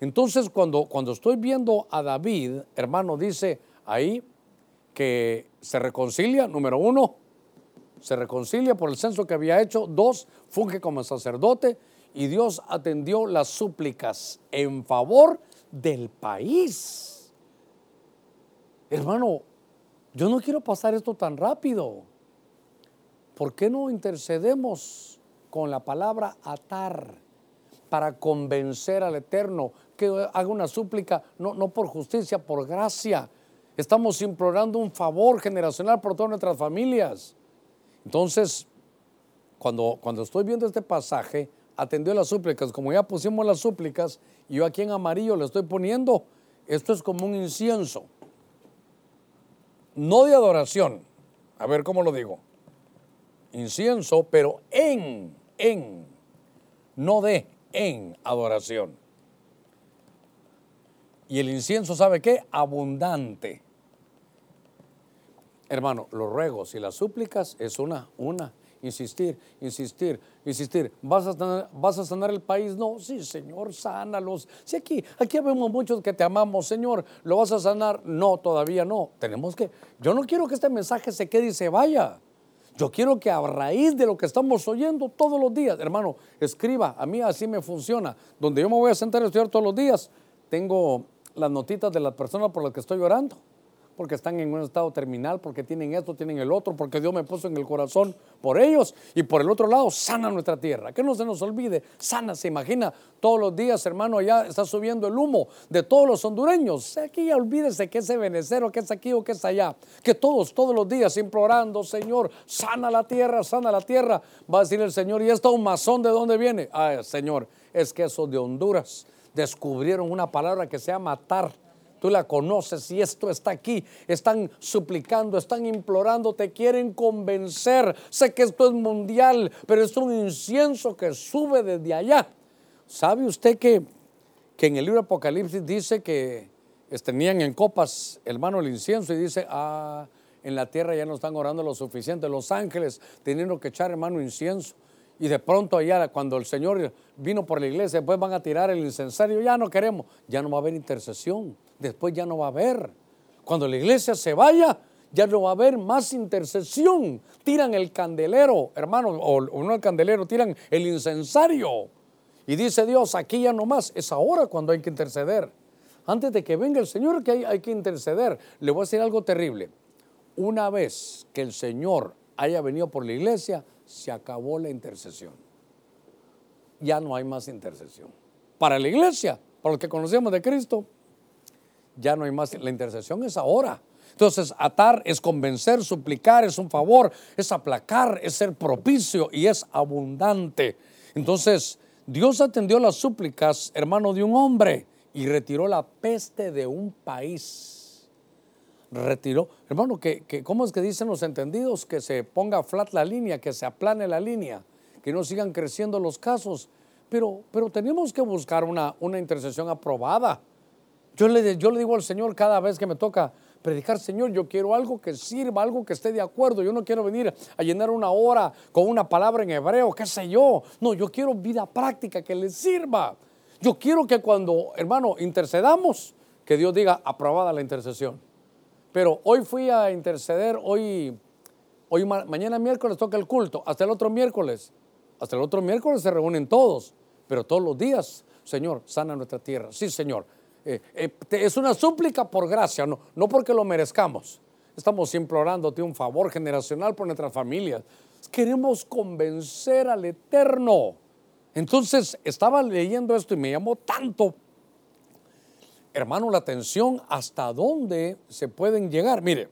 Entonces, cuando, cuando estoy viendo a David, hermano, dice ahí que se reconcilia, número uno, se reconcilia por el censo que había hecho, dos, funge como sacerdote y Dios atendió las súplicas en favor del país. Hermano, yo no quiero pasar esto tan rápido. ¿Por qué no intercedemos con la palabra atar para convencer al Eterno que haga una súplica, no, no por justicia, por gracia? Estamos implorando un favor generacional por todas nuestras familias. Entonces, cuando, cuando estoy viendo este pasaje, atendió las súplicas, como ya pusimos las súplicas, yo aquí en amarillo le estoy poniendo, esto es como un incienso, no de adoración, a ver cómo lo digo, incienso, pero en, en, no de, en adoración. Y el incienso, ¿sabe qué? Abundante. Hermano, los ruegos y las súplicas es una, una insistir, insistir, insistir. ¿Vas a, sanar, ¿Vas a sanar el país? No, sí, Señor, sánalos. Si aquí, aquí vemos muchos que te amamos, Señor, ¿lo vas a sanar? No, todavía no. Tenemos que, yo no quiero que este mensaje se quede y se vaya. Yo quiero que a raíz de lo que estamos oyendo todos los días, hermano, escriba, a mí así me funciona. Donde yo me voy a sentar a estudiar todos los días, tengo las notitas de las personas por las que estoy orando porque están en un estado terminal, porque tienen esto, tienen el otro, porque Dios me puso en el corazón por ellos. Y por el otro lado, sana nuestra tierra. Que no se nos olvide, sana, se imagina, todos los días, hermano, ya está subiendo el humo de todos los hondureños. Aquí ya olvídese que ese venecero, que es aquí o que es allá. Que todos, todos los días, implorando, Señor, sana la tierra, sana la tierra. Va a decir el Señor, ¿y esto un mazón de dónde viene? Ay, Señor, es que esos de Honduras descubrieron una palabra que se llama matar tú la conoces y esto está aquí. Están suplicando, están implorando, te quieren convencer. Sé que esto es mundial, pero es un incienso que sube desde allá. ¿Sabe usted que, que en el libro Apocalipsis dice que tenían en copas, hermano, el incienso y dice, ah, en la tierra ya no están orando lo suficiente. Los ángeles teniendo que echar, hermano, incienso. Y de pronto allá, cuando el Señor vino por la iglesia, después van a tirar el incensario, ya no queremos, ya no va a haber intercesión después ya no va a haber. Cuando la iglesia se vaya, ya no va a haber más intercesión. Tiran el candelero, hermano, o, no el candelero, tiran el incensario. Y dice Dios, aquí ya no más, es ahora cuando hay que interceder. Antes de que venga el Señor que hay, hay que interceder. Le voy a decir algo terrible. Una vez que el Señor haya venido por la iglesia, se acabó la intercesión. Ya no hay más intercesión. Para la iglesia, para los que conocemos de Cristo, ya no hay más. La intercesión es ahora. Entonces, atar es convencer, suplicar es un favor, es aplacar, es ser propicio y es abundante. Entonces, Dios atendió las súplicas, hermano, de un hombre y retiró la peste de un país. Retiró, hermano, que, ¿cómo es que dicen los entendidos? Que se ponga flat la línea, que se aplane la línea, que no sigan creciendo los casos. Pero, pero tenemos que buscar una, una intercesión aprobada. Yo le, yo le digo al Señor cada vez que me toca predicar, Señor, yo quiero algo que sirva, algo que esté de acuerdo. Yo no quiero venir a llenar una hora con una palabra en hebreo, qué sé yo. No, yo quiero vida práctica que le sirva. Yo quiero que cuando, hermano, intercedamos, que Dios diga, aprobada la intercesión. Pero hoy fui a interceder, hoy, hoy mañana miércoles toca el culto, hasta el otro miércoles. Hasta el otro miércoles se reúnen todos, pero todos los días, Señor, sana nuestra tierra. Sí, Señor eh, eh, es una súplica por gracia, no, no porque lo merezcamos. Estamos implorándote un favor generacional por nuestras familias. Queremos convencer al Eterno. Entonces estaba leyendo esto y me llamó tanto, hermano, la atención hasta dónde se pueden llegar. Mire,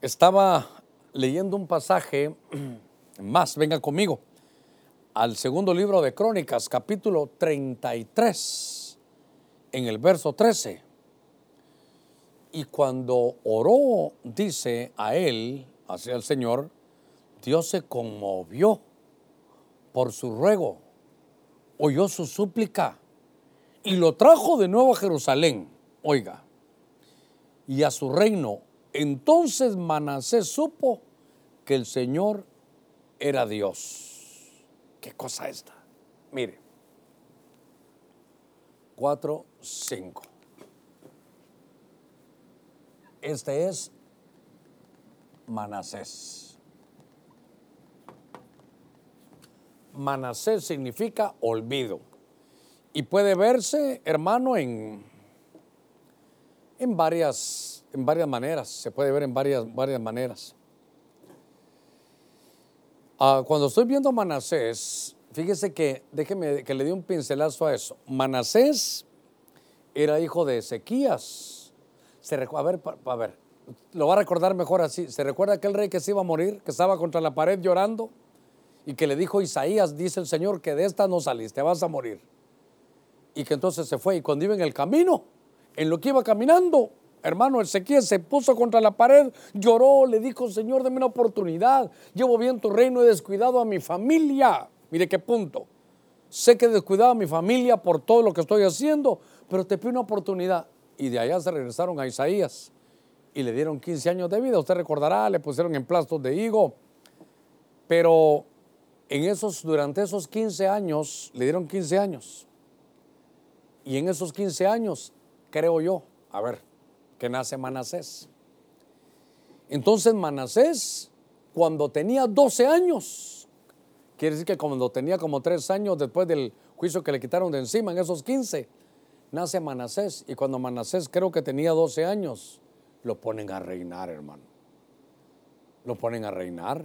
estaba leyendo un pasaje [clears throat] más, venga conmigo, al segundo libro de Crónicas, capítulo 33 en el verso 13. Y cuando oró, dice a él, hacia el Señor, Dios se conmovió por su ruego, oyó su súplica y lo trajo de nuevo a Jerusalén, oiga, y a su reino Entonces Manasés supo que el Señor era Dios. ¿Qué cosa esta? Mire. 4, 5. Este es Manasés. Manasés significa olvido. Y puede verse, hermano, en, en, varias, en varias maneras. Se puede ver en varias, varias maneras. Ah, cuando estoy viendo Manasés, fíjese que, déjeme que le dé un pincelazo a eso. Manasés era hijo de Ezequías. Se, a ver, a ver, lo va a recordar mejor así. ¿Se recuerda aquel rey que se iba a morir, que estaba contra la pared llorando? Y que le dijo Isaías, dice el Señor, que de esta no saliste, vas a morir. Y que entonces se fue. Y cuando iba en el camino, en lo que iba caminando, hermano Ezequiel se puso contra la pared, lloró, le dijo, Señor, dame una oportunidad. Llevo bien tu reino, he descuidado a mi familia. Mire qué punto. Sé que he descuidado a mi familia por todo lo que estoy haciendo, pero te pido una oportunidad. Y de allá se regresaron a Isaías y le dieron 15 años de vida. Usted recordará, le pusieron en plastos de higo. Pero en esos, durante esos 15 años, le dieron 15 años. Y en esos 15 años, creo yo, a ver, que nace Manasés. Entonces Manasés, cuando tenía 12 años, quiere decir que cuando tenía como 3 años después del juicio que le quitaron de encima, en esos 15, nace Manasés. Y cuando Manasés creo que tenía 12 años, lo ponen a reinar, hermano. Lo ponen a reinar.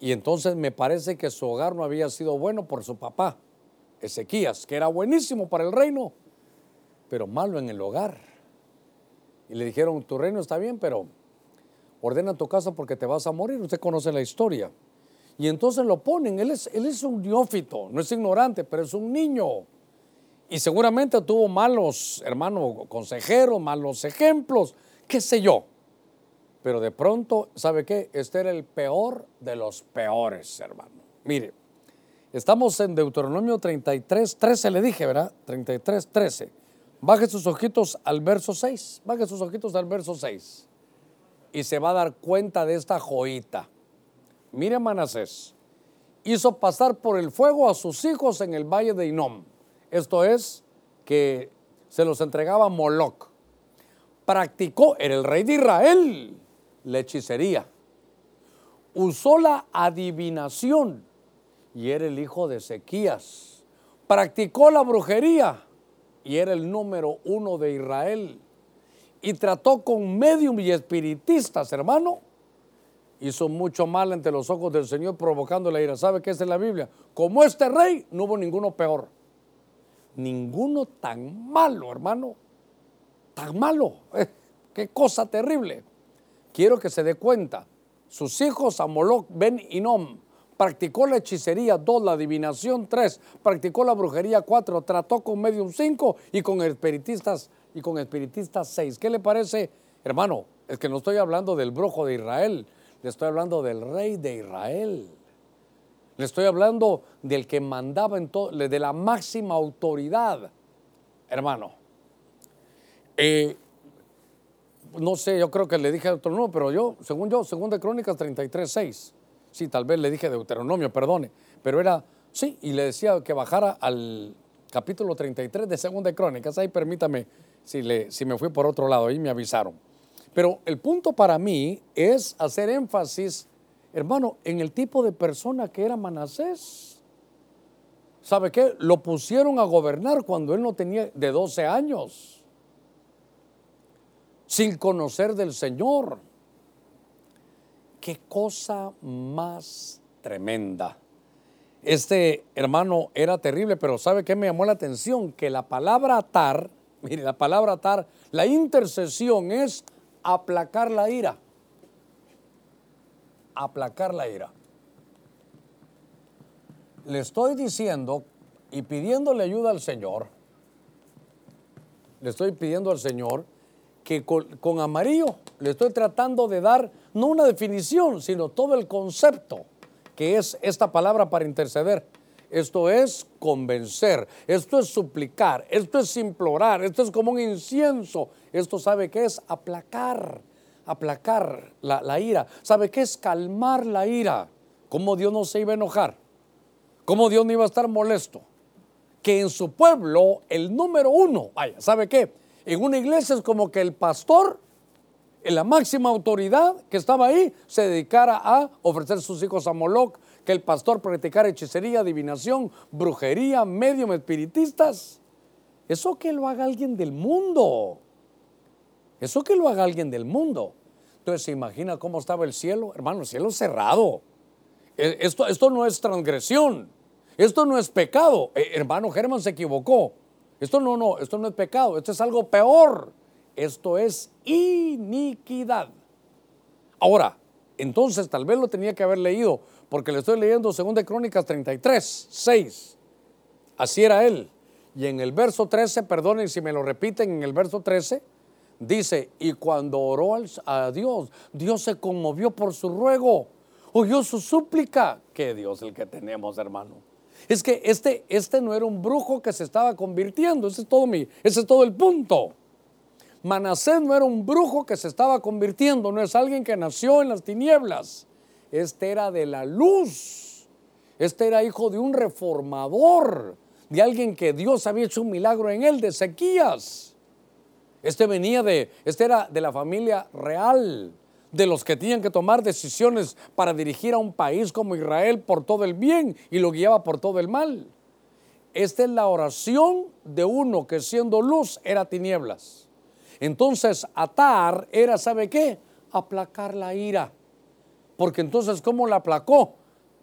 Y entonces me parece que su hogar no había sido bueno por su papá, Ezequías, que era buenísimo para el reino, pero malo en el hogar. Y le dijeron, tu reino está bien, pero ordena tu casa porque te vas a morir. Usted conoce la historia. Y entonces lo ponen, él es, un neófito, no es ignorante, pero es un niño. Y seguramente tuvo malos, hermano, consejeros, malos ejemplos, qué sé yo. Pero de pronto, ¿sabe qué? Este era el peor de los peores, hermano. Mire, estamos en Deuteronomio 33, 13 le dije, ¿verdad? 33, 13. Baje sus ojitos al verso 6. Baje sus ojitos al verso 6. Y se va a dar cuenta de esta joyita. Mire Manasés. Hizo pasar por el fuego a sus hijos en el valle de Inom. Esto es que se los entregaba Moloch practicó, era el rey de Israel, la hechicería. Usó la adivinación y era el hijo de Ezequías. Practicó la brujería y era el número uno de Israel. Y trató con medium y espiritistas, hermano. Hizo mucho mal ante los ojos del Señor provocando la ira. ¿Sabe qué es en la Biblia? Como este rey, no hubo ninguno peor. Ninguno tan malo, hermano tan malo. Eh, qué cosa terrible. Quiero que se dé cuenta. Sus hijos, Amoloc, Ben y Nom, practicó la hechicería, dos, la adivinación, tres, practicó la brujería, cuatro, trató con medium, cinco, y con espiritistas, y con espiritistas, seis. ¿Qué le parece, hermano? Es que no estoy hablando del brujo de Israel, le estoy hablando del rey de Israel. Le estoy hablando del que mandaba en todo, de la máxima autoridad, hermano. Eh, no sé, yo creo que le dije Deuteronomio, pero yo, según yo, según de Crónicas 33, 6. Sí, tal vez le dije Deuteronomio, perdone. Pero era, sí, y le decía que bajara al capítulo 33 de Segunda Crónicas. Ahí permítame, si, le, si me fui por otro lado, ahí me avisaron. Pero el punto para mí es hacer énfasis, hermano, en el tipo de persona que era Manasés. ¿Sabe qué? Lo pusieron a gobernar cuando él no tenía de 12 años sin conocer del Señor. Qué cosa más tremenda. Este hermano era terrible, pero ¿sabe qué me llamó la atención? Que la palabra atar, [laughs] mire, la palabra atar, la intercesión es aplacar la ira. Aplacar la ira. Le estoy diciendo y pidiéndole ayuda al Señor, le estoy pidiendo al Señor que con, amarillo le estoy tratando de dar no una definición, sino todo el concepto que es esta palabra para interceder. Esto es convencer, esto es suplicar, esto es implorar, esto es como un incienso. Esto sabe que es aplacar, aplacar la, la ira. ¿Sabe qué es calmar la ira? ¿Cómo Dios no se iba a enojar? ¿Cómo Dios no iba a estar molesto? Que en su pueblo el número uno, vaya, ¿sabe qué? En una iglesia es como que el pastor, en la máxima autoridad que estaba ahí, se dedicara a ofrecer sus hijos a Moloch, que el pastor practicara hechicería, adivinación, brujería, medium, espiritistas. Eso que lo haga alguien del mundo. Eso que lo haga alguien del mundo. Entonces se imagina cómo estaba el cielo, hermano, el cielo cerrado. E, esto, esto no es transgresión, esto no es pecado. Eh, hermano Germán se equivocó. Esto no, no, esto no es pecado, esto es algo peor. Esto es iniquidad. Ahora, entonces tal vez lo tenía que haber leído, porque le estoy leyendo 2 Crónicas 33, 6. Así era él. Y en el verso 13, perdonen si me lo repiten, en el verso 13, dice, y cuando oró a Dios, Dios se conmovió por su ruego, oyó su súplica. ¿Qué Dios el que tenemos, hermano? Es que este, este no era un brujo que se estaba convirtiendo, ese es todo, mi, ese es todo el punto. Manasés no era un brujo que se estaba convirtiendo, no es alguien que nació en las tinieblas. Este era de la luz. Este era hijo de un reformador, de alguien que Dios había hecho un milagro en él, de Ezequías. Este venía de, este era de la familia real, de los que tenían que tomar decisiones para dirigir a un país como Israel por todo el bien y lo guiaba por todo el mal. Esta es la oración de uno que siendo luz era tinieblas. Entonces, atar era, ¿sabe qué? Aplacar la ira. Porque entonces, ¿cómo la aplacó?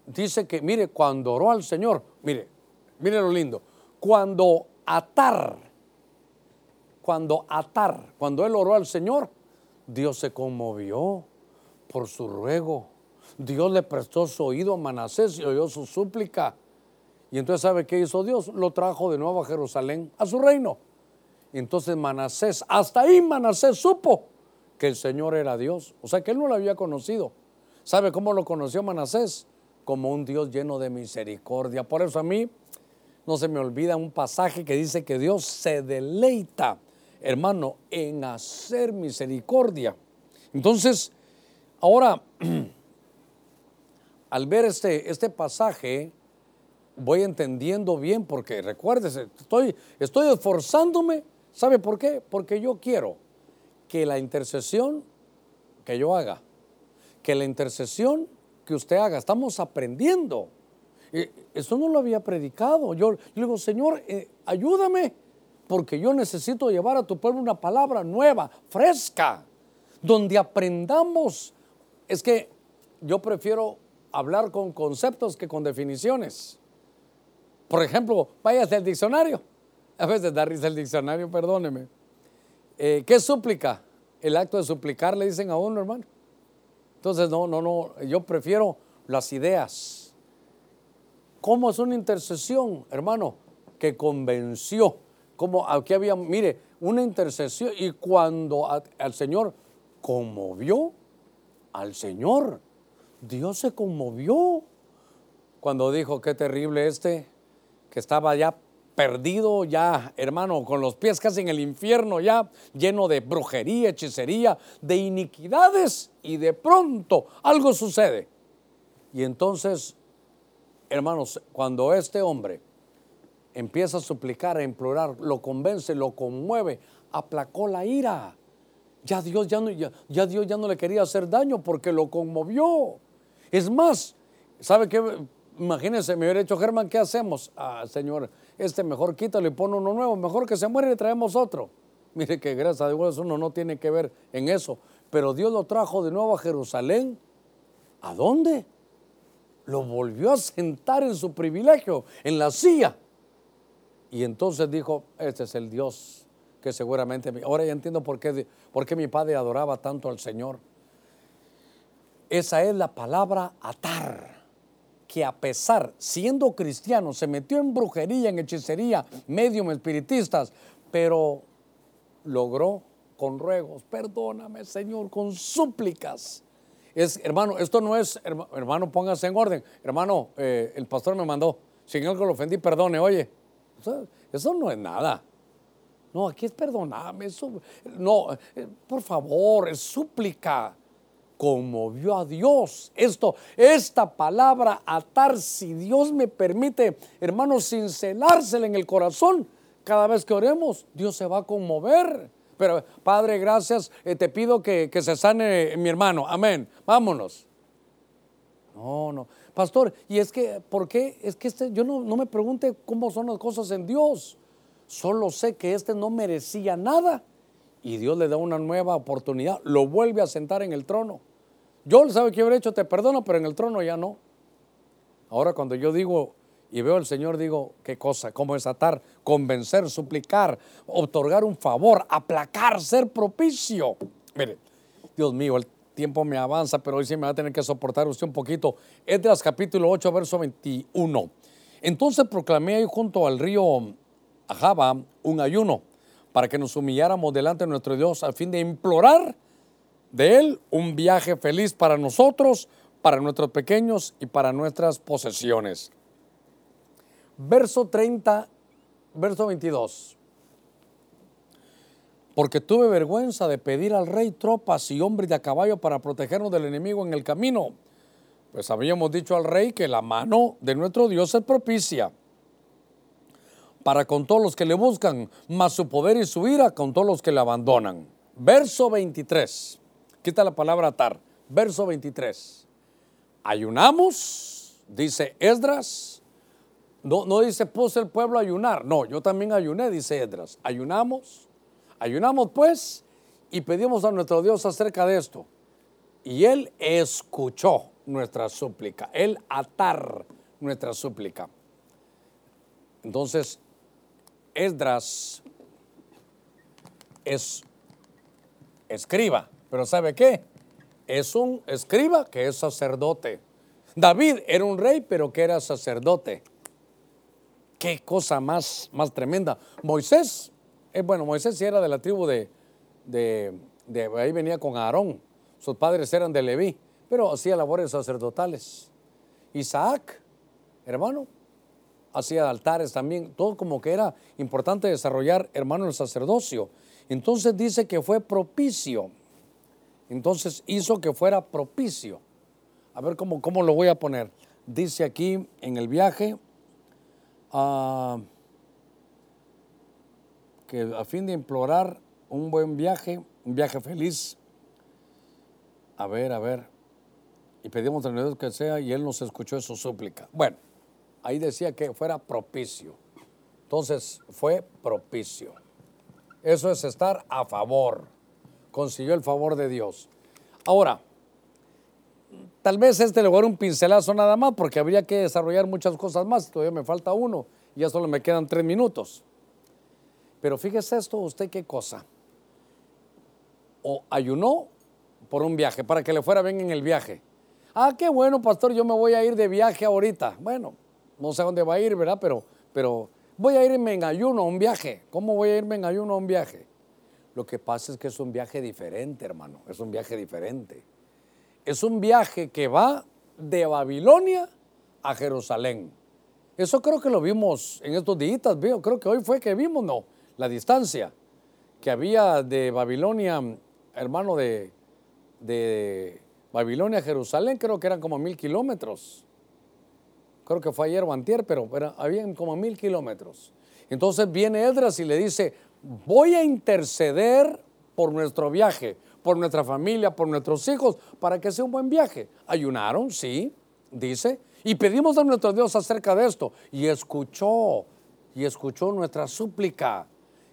Dice que, mire, cuando oró al Señor, mire, mire lo lindo, cuando atar, cuando atar, cuando él oró al Señor, Dios se conmovió por su ruego. Dios le prestó su oído a Manasés y oyó su súplica. Y entonces, ¿sabe qué hizo Dios? Lo trajo de nuevo a Jerusalén, a su reino. Entonces Manasés, hasta ahí Manasés supo que el Señor era Dios. O sea que él no lo había conocido. ¿Sabe cómo lo conoció Manasés? Como un Dios lleno de misericordia. Por eso a mí no se me olvida un pasaje que dice que Dios se deleita, hermano, en hacer misericordia. Entonces, ahora, [clears throat] al ver este, este pasaje, voy entendiendo bien, porque recuérdese, estoy, estoy esforzándome ¿Sabe por qué? Porque yo quiero que la intercesión que yo haga, que la intercesión que usted haga, estamos aprendiendo. Eso no lo había predicado. Yo, le digo, Señor, eh, ayúdame, porque yo necesito llevar a tu pueblo una palabra nueva, fresca, donde aprendamos. Es que yo prefiero hablar con conceptos que con definiciones. Por ejemplo, váyase al diccionario. A veces da risa el diccionario, perdóneme. Eh, ¿Qué súplica? El acto de suplicar le dicen a uno, hermano. Entonces, no, no, no, yo prefiero las ideas. ¿Cómo es una intercesión, hermano? Que convenció. Como aquí había, mire, una intercesión y cuando al Señor conmovió, al Señor, Dios se conmovió cuando dijo, qué terrible este, que estaba ya perdido ya, hermano, con los pies casi en el infierno ya, lleno de brujería, hechicería, de iniquidades, y de pronto algo sucede. Y entonces, hermanos, cuando este hombre empieza a suplicar, a implorar, lo convence, lo conmueve, aplacó la ira. Ya Dios ya no, ya, Dios ya no le quería hacer daño porque lo conmovió. Es más, ¿sabe qué? Imagínense, me hubiera dicho, Germán, ¿qué hacemos? Ah, Señor, este mejor quítalo y pone uno nuevo, mejor que se muere y traemos otro. Mire que gracias a Dios uno no tiene que ver en eso. Pero Dios lo trajo de nuevo a Jerusalén. ¿A dónde? Lo volvió a sentar en su privilegio, en la silla. Y entonces dijo, este es el Dios que seguramente... Ahora ya entiendo por qué, por qué mi padre adoraba tanto al Señor. Esa es la palabra atar que a pesar, siendo cristiano, se metió en brujería, en hechicería, medium, espiritistas, pero logró con ruegos, perdóname Señor, con súplicas. Es, hermano, esto no es, hermano, póngase en orden. Hermano, eh, el pastor me mandó, si en algo lo ofendí, perdone, oye, eso, no es nada. No, aquí es perdonarme. no, eh, por favor, es súplica. Conmovió a Dios. Esto, esta palabra atar, si Dios me permite, hermanos, cincelársela en el corazón, cada vez que oremos, Dios se va a conmover. Pero, Padre, gracias, eh, te pido que, que se sane mi hermano. Amén. Vámonos. No, no. Pastor, y es que, ¿por qué? Es que este, yo no, no me pregunte cómo son las cosas en Dios. Solo sé que este no merecía nada y Dios le da una nueva oportunidad, lo vuelve a sentar en el trono. Yo sabe que hubiera hecho, te perdono, pero en el trono ya no. Ahora cuando yo digo y veo al Señor, digo, ¿qué cosa? ¿Cómo es atar? Convencer, suplicar, otorgar un favor, aplacar, ser propicio. Mire, Dios mío, el tiempo me avanza, pero hoy sí me va a tener que soportar usted un poquito. Edras capítulo 8, verso 21. Entonces proclamé ahí junto al río a Java un ayuno para que nos humilláramos delante de nuestro Dios a fin de implorar de Él un viaje feliz para nosotros, para nuestros pequeños y para nuestras posesiones. Verso 30, verso 22. Porque tuve vergüenza de pedir al rey tropas y hombres de a caballo para protegernos del enemigo en el camino. Pues habíamos dicho al rey que la mano de nuestro Dios es propicia para con todos los que le buscan, más su poder y su ira con todos los que le abandonan. Verso 23. Quita la palabra atar. Verso 23. Ayunamos, dice Esdras. No, no dice puse el pueblo a ayunar. No, yo también ayuné, dice Esdras. Ayunamos. Ayunamos pues y pedimos a nuestro Dios acerca de esto. Y Él escuchó nuestra súplica. Él atar nuestra súplica. Entonces, Esdras es escriba, pero ¿sabe qué? Es un escriba que es sacerdote. David era un rey, pero que era sacerdote. Qué cosa más, más tremenda. Moisés, eh, bueno, Moisés sí era de la tribu de, de, ahí venía con Aarón. Sus padres eran de Leví, pero hacía labores sacerdotales. Isaac, hermano, hacía altares también, todo como que era importante desarrollar, hermano, el sacerdocio. Entonces dice que fue propicio. Entonces hizo que fuera propicio. A ver cómo, cómo lo voy a poner. Dice aquí en el viaje ah, que a fin de implorar un buen viaje, un viaje feliz. A ver, a ver. Y pedimos al Dios que sea y Él nos escuchó su súplica. Bueno ahí decía que fuera propicio. Entonces fue propicio. Eso es estar a favor. Consiguió el favor de Dios. Ahora, tal vez este le voy a dar un pincelazo nada más porque habría que desarrollar muchas cosas más. Todavía me falta uno ya solo me quedan tres minutos. Pero fíjese esto, usted qué cosa. O ayunó por un viaje, para que le fuera bien en el viaje. Ah, qué bueno, pastor, yo me voy a ir de viaje ahorita. Bueno, no sé dónde va a ir, ¿verdad? Pero, pero voy a irme en ayuno a un viaje. ¿Cómo voy a irme en ayuno a un viaje? Lo que pasa es que es un viaje diferente, hermano. Es un viaje diferente. Es un viaje que va de Babilonia a Jerusalén. Eso creo que lo vimos en estos días, creo que hoy fue que vimos, no, la distancia que había de Babilonia, hermano, de, de Babilonia a Jerusalén, creo que eran como mil kilómetros creo que fue ayer o antier, pero era, habían como mil kilómetros. Entonces viene Edras y le dice, voy a interceder por nuestro viaje, por nuestra familia, por nuestros hijos, para que sea un buen viaje. Ayunaron, sí, dice, y pedimos a nuestro Dios acerca de esto. Y escuchó, y escuchó nuestra súplica.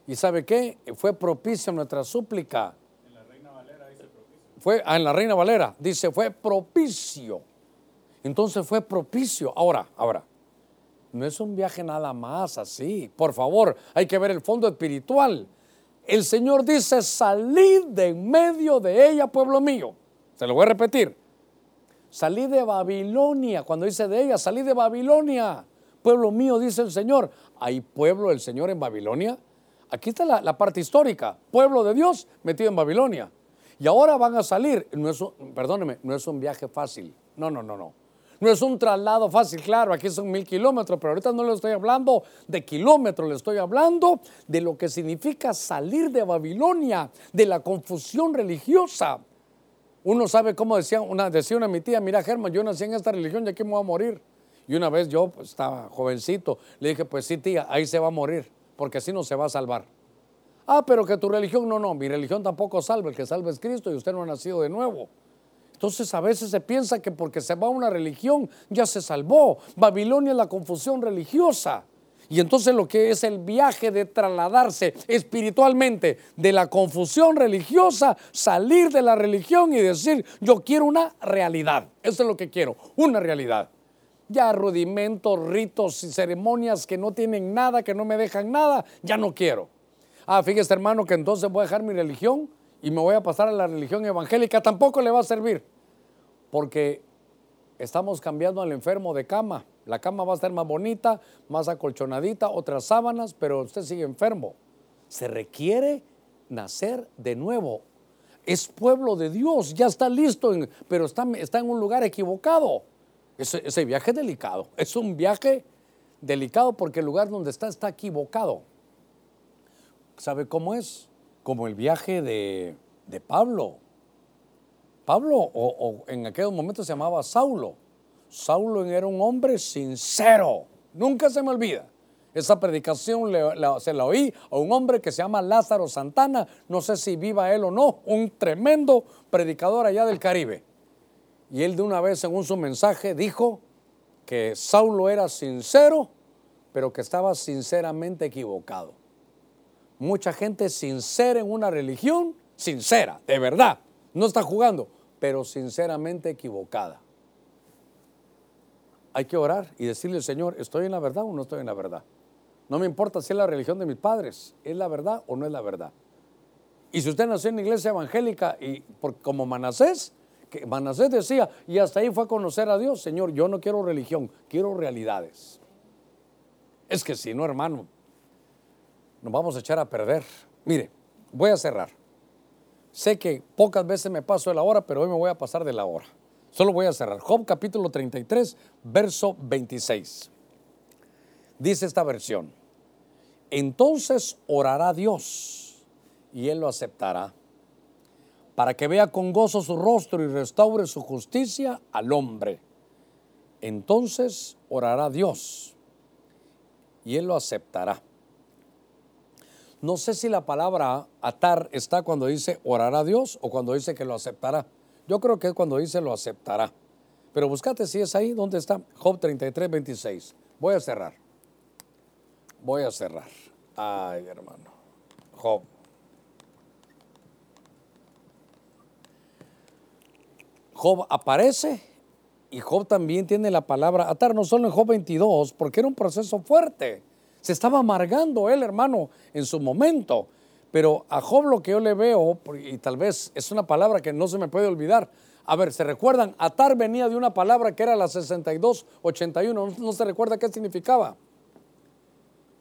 ¿Y sabe qué? Fue propicia nuestra súplica. En la Reina Valera dice propicio. Fue, ah, en la Reina Valera dice, fue propicio. Entonces fue propicio. Ahora, ahora, no es un viaje nada más así. Por favor, hay que ver el fondo espiritual. El Señor dice, salid de en medio de ella, pueblo mío. Se lo voy a repetir. Salí de Babilonia. Cuando dice de ella, salí de Babilonia. Pueblo mío, dice el Señor. ¿Hay pueblo del Señor en Babilonia? Aquí está la, parte histórica. Pueblo de Dios metido en Babilonia. Y ahora van a salir. No es, perdóneme, no es un viaje fácil. No, no, no, no. No es un traslado fácil, claro, aquí son mil kilómetros, pero ahorita no le estoy hablando de kilómetros, le estoy hablando de lo que significa salir de Babilonia, de la confusión religiosa. Uno sabe cómo decía una, decía una mi tía, mira Germán, yo nací en esta religión y aquí me voy a morir. Y una vez yo pues, estaba jovencito, le dije, pues sí tía, ahí se va a morir, porque así no se va a salvar. Ah, pero que tu religión, no, no, mi religión tampoco salva, el que salva es Cristo y usted no ha nacido de nuevo. Entonces a veces se piensa que porque se va a una religión ya se salvó. Babilonia es la confusión religiosa. Y entonces lo que es el viaje de trasladarse espiritualmente de la confusión religiosa, salir de la religión y decir, yo quiero una realidad. Eso es lo que quiero, una realidad. Ya rudimentos, ritos y ceremonias que no tienen nada, que no me dejan nada, ya no quiero. Ah, fíjese hermano que entonces voy a dejar mi religión y me voy a pasar a la religión evangélica. Tampoco le va a servir, porque estamos cambiando al enfermo de cama. La cama va a estar más bonita, más acolchonadita, otras sábanas, pero usted sigue enfermo. Se requiere nacer de nuevo. Es pueblo de Dios, ya está listo, pero está, está, en un lugar equivocado. Ese, viaje es delicado. Es un viaje delicado porque el lugar donde está está equivocado. ¿Sabe cómo es? Como el viaje de, Pablo. Pablo, o, en aquel momento se llamaba Saulo. Saulo era un hombre sincero. Nunca se me olvida. Esa predicación se la oí a un hombre que se llama Lázaro Santana, no sé si viva él o no, un tremendo predicador allá del Caribe. Y él de una vez, según su mensaje, dijo que Saulo era sincero, pero que estaba sinceramente equivocado mucha gente sincera en una religión, sincera, de verdad, no está jugando, pero sinceramente equivocada. Hay que orar y decirle, Señor, ¿estoy en la verdad o no estoy en la verdad? No me importa si es la religión de mis padres, ¿es la verdad o no es la verdad? Y si usted nació en la iglesia evangélica y como Manasés, Manasés decía, y hasta ahí fue a conocer a Dios, Señor, yo no quiero religión, quiero realidades. Es que si no, hermano, nos vamos a echar a perder. Mire, voy a cerrar. Sé que pocas veces me paso de la hora, pero hoy me voy a pasar de la hora. Solo voy a cerrar. Job capítulo 33, verso 26. Dice esta versión. Entonces orará Dios y él lo aceptará para que vea con gozo su rostro y restaure su justicia al hombre. Entonces orará Dios y él lo aceptará. No sé si la palabra atar está cuando dice orará Dios o cuando dice que lo aceptará. Yo creo que es cuando dice lo aceptará. Pero búscate si es ahí, ¿dónde está? Job 33, 26. Voy a cerrar. Voy a cerrar. Ay, hermano. Job. Job aparece y Job también tiene la palabra atar, no solo en Job 22, porque era un proceso fuerte. Se estaba amargando él, hermano, en su momento. Pero a Job lo que yo le veo, y tal vez es una palabra que no se me puede olvidar. A ver, ¿se recuerdan? Atar venía de una palabra que era la 6281. ¿No, se recuerda qué significaba?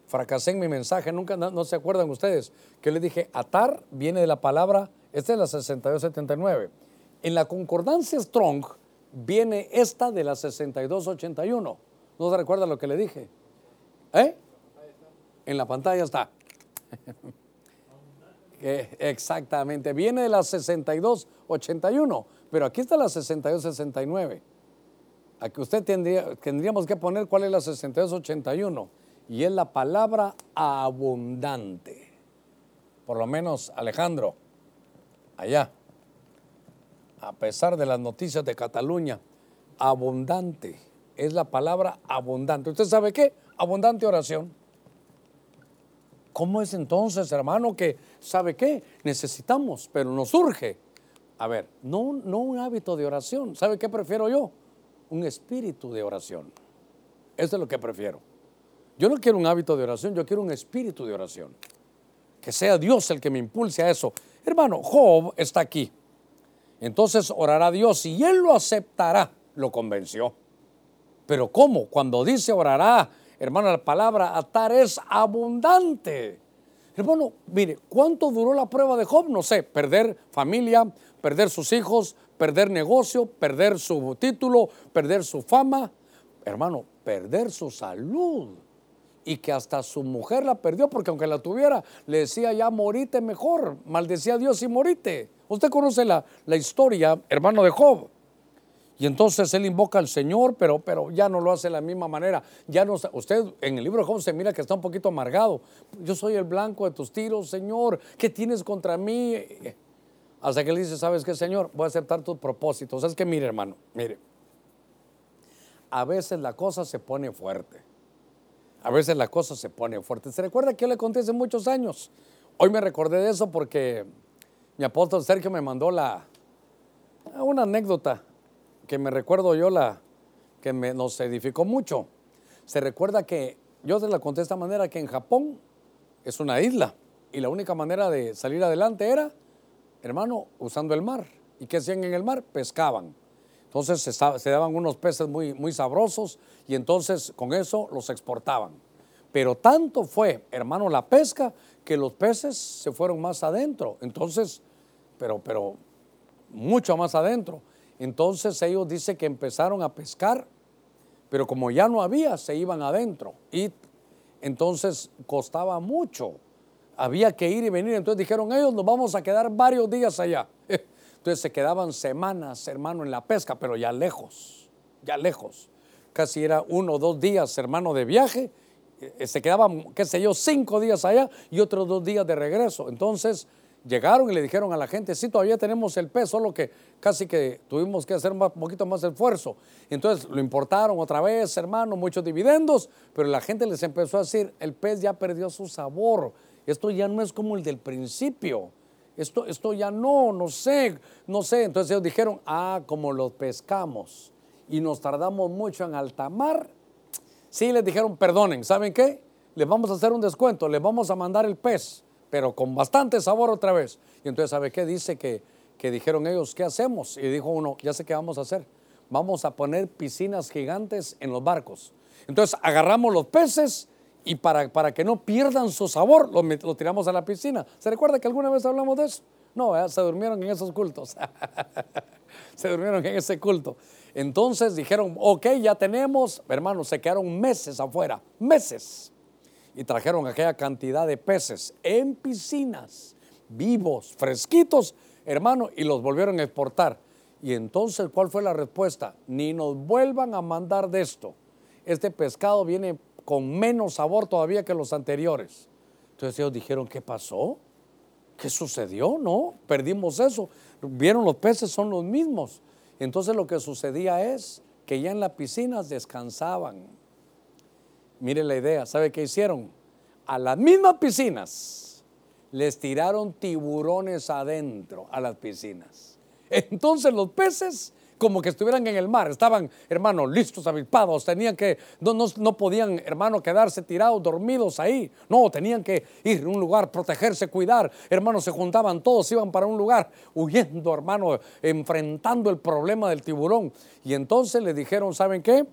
Fracasé en mi mensaje, nunca, no, se acuerdan ustedes. Que le dije, atar viene de la palabra, esta es la 6279. En la concordancia Strong viene esta de la 6281. ¿No se recuerda lo que le dije? ¿Eh? En la pantalla está. [laughs] Exactamente, viene de la 6281, pero aquí está la 6269. Aquí usted tendría, tendríamos que poner cuál es la 6281 y es la palabra abundante. Por lo menos Alejandro, allá, a pesar de las noticias de Cataluña, abundante es la palabra abundante. ¿Usted sabe qué? Abundante oración. ¿Cómo es entonces, hermano, que sabe qué? Necesitamos, pero nos surge. A ver, no, no un hábito de oración. ¿Sabe qué prefiero yo? Un espíritu de oración. Eso es lo que prefiero. Yo no quiero un hábito de oración, yo quiero un espíritu de oración. Que sea Dios el que me impulse a eso. Hermano, Job está aquí. Entonces orará Dios y él lo aceptará. Lo convenció. Pero ¿cómo? Cuando dice orará, Hermano, la palabra atar es abundante. Hermano, mire, ¿cuánto duró la prueba de Job? No sé, perder familia, perder sus hijos, perder negocio, perder su título, perder su fama, hermano, perder su salud. Y que hasta su mujer la perdió porque aunque la tuviera, le decía ya morite mejor, maldecía a Dios y morite. Usted conoce la, la historia, hermano de Job. Y entonces él invoca al Señor, pero, pero ya no lo hace de la misma manera. Ya no, usted en el libro de Job se mira que está un poquito amargado. Yo soy el blanco de tus tiros, Señor. ¿Qué tienes contra mí? Hasta que él dice, ¿sabes qué, Señor? Voy a aceptar tus propósitos. Es que mire, hermano, mire. A veces la cosa se pone fuerte. A veces la cosa se pone fuerte. ¿Se recuerda que yo le conté muchos años? Hoy me recordé de eso porque mi apóstol Sergio me mandó la, una anécdota que me recuerdo yo la que me, nos edificó mucho. Se recuerda que yo se la conté de esta manera que en Japón es una isla y la única manera de salir adelante era, hermano, usando el mar. ¿Y qué hacían en el mar? Pescaban. Entonces se, daban unos peces muy, muy sabrosos y entonces con eso los exportaban. Pero tanto fue, hermano, la pesca que los peces se fueron más adentro. Entonces, pero, pero mucho más adentro. Entonces ellos dicen que empezaron a pescar, pero como ya no había, se iban adentro. Y entonces costaba mucho. Había que ir y venir. Entonces dijeron ellos, nos vamos a quedar varios días allá. Entonces se quedaban semanas, hermano, en la pesca, pero ya lejos, ya lejos. Casi era uno o dos días, hermano, de viaje. Eh, se quedaban, qué sé yo, cinco días allá y otros dos días de regreso. Entonces llegaron y le dijeron a la gente, sí, todavía tenemos el pez, solo que casi que tuvimos que hacer un poquito más esfuerzo. Entonces lo importaron otra vez, hermano, muchos dividendos, pero la gente les empezó a decir, el pez ya perdió su sabor, esto ya no es como el del principio, esto, esto ya no, no sé, no sé. Entonces ellos dijeron, ah, como los pescamos y nos tardamos mucho en alta mar, sí les dijeron, perdonen, ¿saben qué? Les vamos a hacer un descuento, les vamos a mandar el pez pero con bastante sabor otra vez. Y entonces, ¿sabe qué? Dice que, que dijeron ellos, ¿qué hacemos? Y dijo uno, ya sé qué vamos a hacer. Vamos a poner piscinas gigantes en los barcos. Entonces, agarramos los peces y para, para que no pierdan su sabor, lo, tiramos a la piscina. ¿Se recuerda que alguna vez hablamos de eso? No, se durmieron en esos cultos. [laughs] se durmieron en ese culto. Entonces dijeron, ok, ya tenemos, hermanos, se quedaron meses afuera, meses y trajeron aquella cantidad de peces en piscinas, vivos, fresquitos, hermano, y los volvieron a exportar. Y entonces, ¿cuál fue la respuesta? Ni nos vuelvan a mandar de esto. Este pescado viene con menos sabor todavía que los anteriores. Entonces ellos dijeron, ¿qué pasó? ¿Qué sucedió? No, perdimos eso. Vieron los peces son los mismos. Entonces lo que sucedía es que ya en las piscinas descansaban Mire la idea, ¿sabe qué hicieron? A las mismas piscinas les tiraron tiburones adentro a las piscinas. Entonces los peces como que estuvieran en el mar, estaban, hermano, listos, avispados, tenían que, no, no, podían, hermano, quedarse tirados, dormidos ahí, no, tenían que ir a un lugar, protegerse, cuidar, hermano, se juntaban todos, iban para un lugar, huyendo, hermano, enfrentando el problema del tiburón. Y entonces le dijeron, ¿saben qué?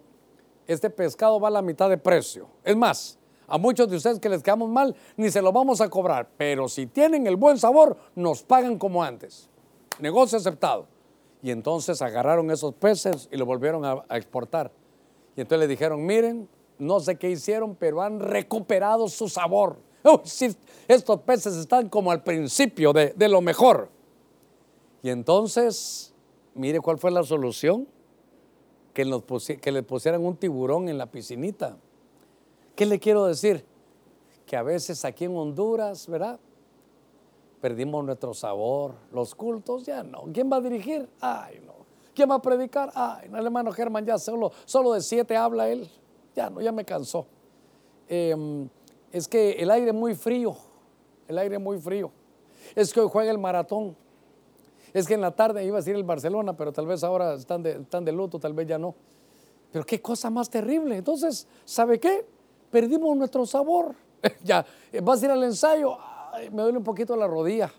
este pescado va a la mitad de precio. Es más, a muchos de ustedes que les quedamos mal, ni se lo vamos a cobrar, pero si tienen el buen sabor, nos pagan como antes. Negocio aceptado. Y entonces agarraron esos peces y los volvieron a, exportar. Y entonces le dijeron, miren, no sé qué hicieron, pero han recuperado su sabor. [laughs] estos peces están como al principio de, de lo mejor. Y entonces, mire cuál fue la solución que, le pusieran un tiburón en la piscinita. ¿Qué le quiero decir? Que a veces aquí en Honduras, ¿verdad? Perdimos nuestro sabor, los cultos ya no. ¿Quién va a dirigir? Ay, no. ¿Quién va a predicar? Ay, no, el hermano Germán ya solo, solo de siete habla él. Ya no, ya me cansó. Em, es que el aire muy frío, el aire muy frío. Es que hoy juega el maratón. Es que en la tarde iba a decir el Barcelona, pero tal vez ahora están de, están de luto, tal vez ya no. Pero qué cosa más terrible. Entonces, ¿sabe qué? Perdimos nuestro sabor. [laughs] ya, vas a ir al ensayo, me duele un poquito la rodilla.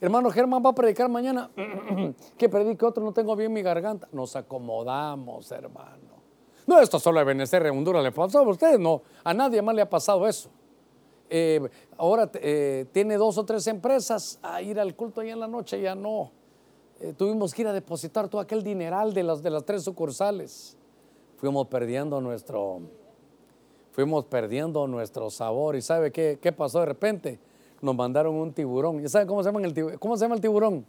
Hermano Germán va a predicar mañana. [clears throat] que predique otro, no tengo bien mi garganta. Nos acomodamos, hermano. No, esto solo a Benecer Honduras le pasó a ustedes, no. A nadie más le ha pasado eso. Eh, ahora eh, tiene dos o tres empresas, a ir al culto ahí en la noche ya no. eh, tuvimos que ir a depositar todo aquel dineral de las, de las tres sucursales. Fuimos perdiendo nuestro, fuimos perdiendo nuestro sabor. ¿Y sabe qué, qué pasó de repente? Nos mandaron un tiburón. ¿Y sabe cómo se llama el tiburón? ¿Cómo se llama el tiburón?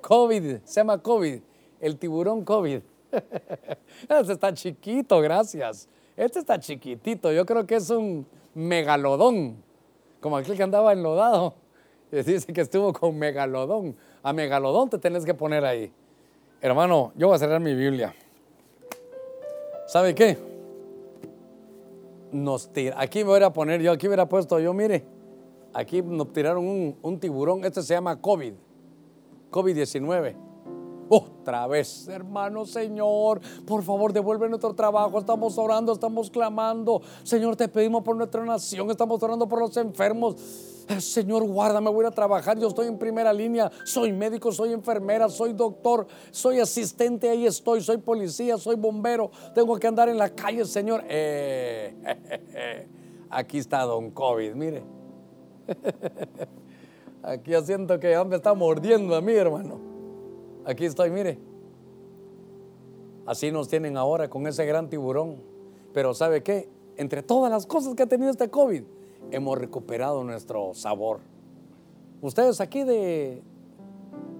COVID. Se llama COVID. El tiburón COVID. [laughs] este está chiquito, gracias. Este está chiquitito. Yo creo que es un megalodón. Como aquel que andaba enlodado. [laughs] Dice que estuvo con megalodón. A megalodón te tenés que poner ahí. Hermano, yo voy a cerrar mi Biblia. ¿Sabe qué? Nos tira, aquí me voy a poner yo, aquí hubiera puesto yo, mire, aquí nos tiraron un, un tiburón, este se llama COVID, COVID-19. Otra vez, hermano Señor, por favor devuelve nuestro trabajo. Estamos orando, estamos clamando. Señor, te pedimos por nuestra nación, estamos orando por los enfermos. Eh, Señor, guárdame, voy a trabajar. Yo estoy en primera línea. Soy médico, soy enfermera, soy doctor, soy asistente. Ahí estoy, soy policía, soy bombero. Tengo que andar en la calle, Señor. Eh, [laughs] aquí está Don COVID, mire. [laughs] Aquí siento que ya me está mordiendo a mí, hermano. Aquí estoy, mire. Así nos tienen ahora con ese gran tiburón. Pero ¿sabe qué? Entre todas las cosas que ha tenido este COVID, hemos recuperado nuestro sabor. Ustedes aquí de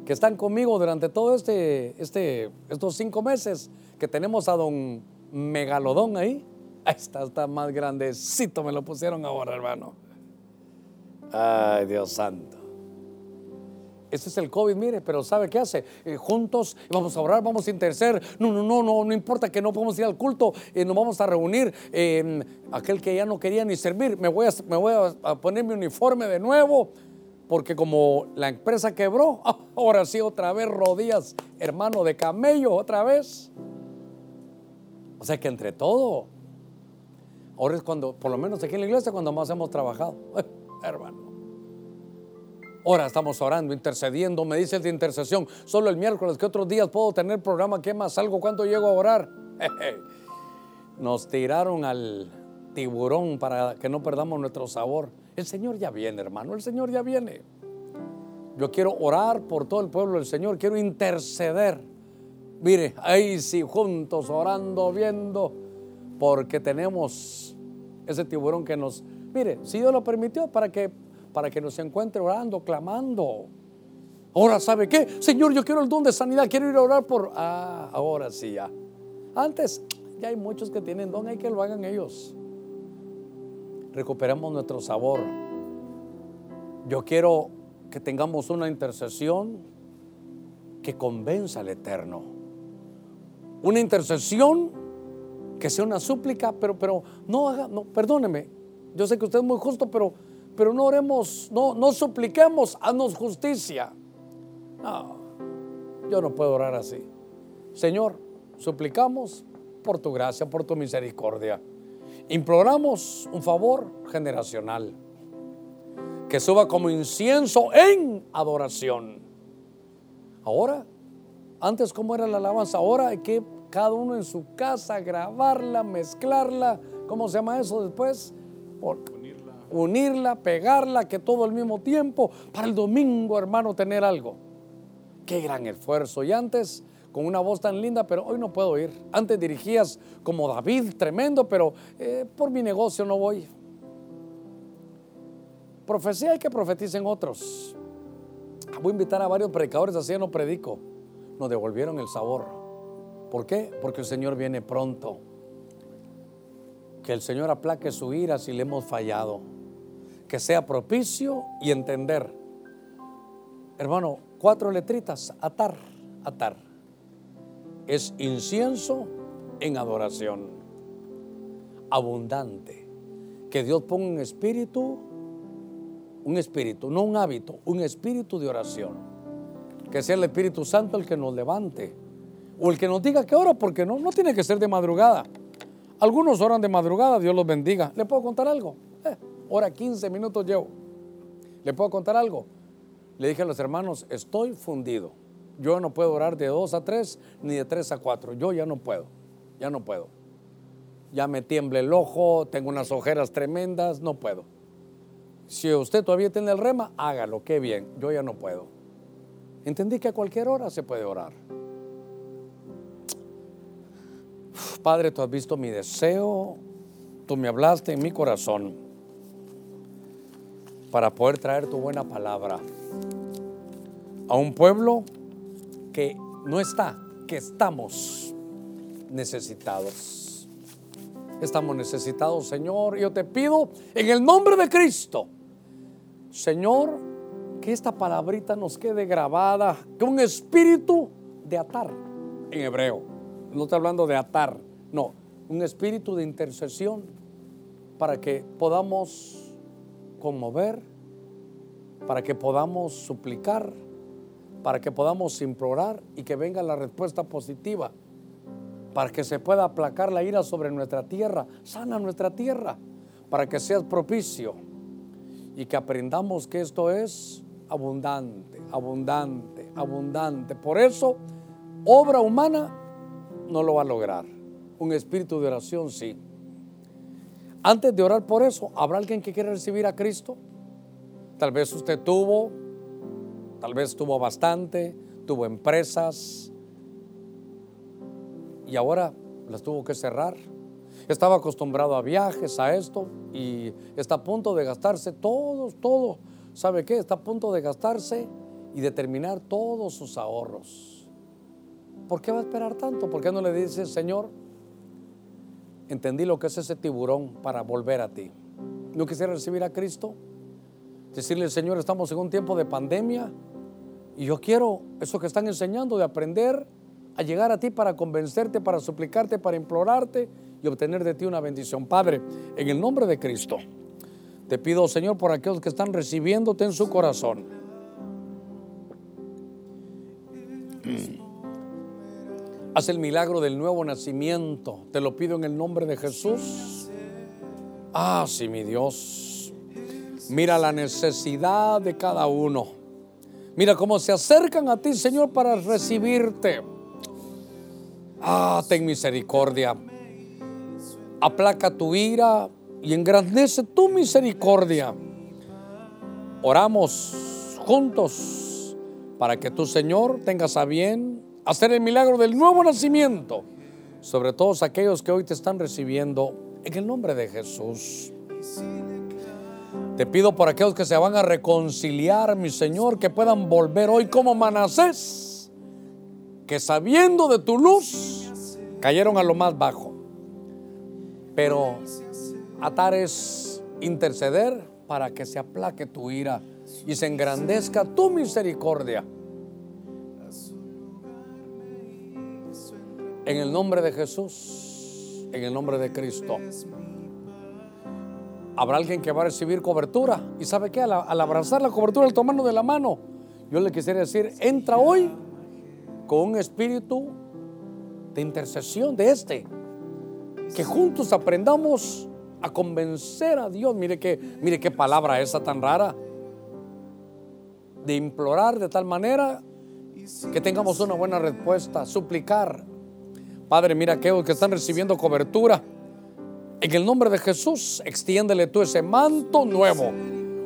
que están conmigo durante todo este, este, estos cinco meses que tenemos a don Megalodón ahí. [laughs] Ahí está, está más grandecito, me lo pusieron ahora, hermano. Ay, Dios santo. Ese es el COVID, mire, pero ¿sabe qué hace? Eh, juntos vamos a orar, vamos a interceder. No, no, no, no, no importa que no podamos ir al culto, eh, nos vamos a reunir. Em, aquel que ya no quería ni servir, me voy, a, me voy a, poner mi uniforme de nuevo, porque como la empresa quebró, [laughs] ahora sí otra vez rodillas, hermano de camello, otra vez. O sea que entre todo, ahora es cuando, por lo menos aquí en la iglesia, cuando más hemos trabajado, [laughs] hermano. Ahora estamos orando, intercediendo. Me dice el de intercesión, solo el miércoles, que otros días puedo tener programa? ¿Qué más salgo? ¿Cuándo llego a orar? [laughs] Nos tiraron al tiburón para que no perdamos nuestro sabor. El Señor ya viene, hermano, el Señor ya viene. Yo quiero orar por todo el pueblo del Señor, quiero interceder. Mire, ahí sí, juntos, orando, viendo, porque tenemos ese tiburón que nos... Mire, si Dios lo permitió para que para que nos encuentre orando, clamando. Ahora, ¿sabe qué? Señor, yo quiero el don de sanidad, quiero ir a orar por... Ah, ahora sí ya. Antes, ya hay muchos que tienen don, hay que lo hagan ellos. Recuperamos nuestro sabor. Yo quiero que tengamos una intercesión que convenza al Eterno. Una intercesión que sea una súplica, pero, pero no haga, no, perdóneme. Yo sé que usted es muy justo, pero pero no oremos, no, no supliquemos, haznos justicia. No, yo no puedo orar así. Señor, suplicamos por tu gracia, por tu misericordia. Imploramos un favor generacional que suba como incienso en adoración. Ahora, antes cómo era la alabanza, ahora hay que cada uno en su casa grabarla, mezclarla, ¿cómo se llama eso después? Unirla, pegarla, que todo al mismo tiempo, para el domingo, hermano, tener algo. Qué gran esfuerzo. Y antes, con una voz tan linda, pero hoy no puedo ir. Antes dirigías como David, tremendo, pero eh, por mi negocio no voy. Profecía hay que profeticen otros. Voy a invitar a varios predicadores, así no predico. Nos devolvieron el sabor. ¿Por qué? Porque el Señor viene pronto. Que el Señor aplaque su ira si le hemos fallado que sea propicio y entender. Hermano, cuatro letritas, atar, atar. Es incienso en adoración, abundante. Que Dios ponga un espíritu, un espíritu, no un hábito, un espíritu de oración. Que sea el Espíritu Santo el que nos levante. O el que nos diga que ora, porque no, no tiene que ser de madrugada. Algunos oran de madrugada, Dios los bendiga. ¿Le puedo contar algo? Eh, Hora 15 minutos llevo. ¿Le puedo contar algo? Le dije a los hermanos, estoy fundido. Yo no puedo orar de 2 a 3 ni de 3 a 4. Yo ya no puedo. Ya no puedo. Ya me tiembla el ojo, tengo unas ojeras tremendas, no puedo. Si usted todavía tiene el rema, hágalo, qué bien. Yo ya no puedo. Entendí que a cualquier hora se puede orar. Padre, tú has visto mi deseo, tú me hablaste en mi corazón para poder traer tu buena palabra a un pueblo que no está, que estamos necesitados. Estamos necesitados, Señor. Yo te pido en el nombre de Cristo, Señor, que esta palabrita nos quede grabada, que un espíritu de atar en hebreo. No estoy hablando de atar, no, un espíritu de intercesión para que podamos conmover, para que podamos suplicar para que podamos implorar y que venga la respuesta positiva, para que se pueda aplacar la ira sobre nuestra tierra, sana nuestra tierra, para que seas propicio y que aprendamos que esto es abundante, abundante, abundante. Por eso, obra humana no lo va a lograr. Un espíritu de oración sí. Antes de orar por eso, ¿habrá alguien que quiera recibir a Cristo? Tal vez usted tuvo Tal vez tuvo bastante, tuvo empresas y ahora las tuvo que cerrar. Estaba acostumbrado a viajes, a esto y está a punto de gastarse todo, todo. ¿Sabe qué? Está a punto de gastarse y de terminar todos sus ahorros. ¿Por qué va a esperar tanto? ¿Por qué no le dice, Señor, entendí lo que es ese tiburón para volver a ti? ¿No quisiera recibir a Cristo? Decirle, Señor, estamos en un tiempo de pandemia y yo quiero eso que están enseñando de aprender a llegar a ti para convencerte, para suplicarte, para implorarte y obtener de ti una bendición. Padre, en el nombre de Cristo, te pido, Señor, por aquellos que están recibiéndote en su corazón. Haz el milagro del nuevo nacimiento. Te lo pido en el nombre de Jesús. Ah, sí, mi Dios. Mira la necesidad de cada uno. Mira cómo se acercan a ti, Señor, para recibirte. Ah, ten misericordia. Aplaca tu ira y engrandece tu misericordia. Oramos juntos para que tu Señor tengas a bien hacer el milagro del nuevo nacimiento sobre todos aquellos que hoy te están recibiendo en el nombre de Jesús. Te pido por aquellos que se van a reconciliar, mi Señor, que puedan volver hoy como Manasés, que sabiendo de tu luz, cayeron a lo más bajo. Pero atar es interceder para que se aplaque tu ira y se engrandezca tu misericordia. En el nombre de Jesús, en el nombre de Cristo habrá alguien que va a recibir cobertura. ¿Y sabe qué? Al, abrazar la cobertura, al tomarnos de la mano, yo le quisiera decir, entra hoy con un espíritu de intercesión de este. Que juntos aprendamos a convencer a Dios. Mire que, mire qué palabra esa tan rara. De implorar de tal manera que tengamos una buena respuesta, suplicar. Padre, mira aquellos que están recibiendo cobertura en el nombre de Jesús, extiéndele tú ese manto nuevo.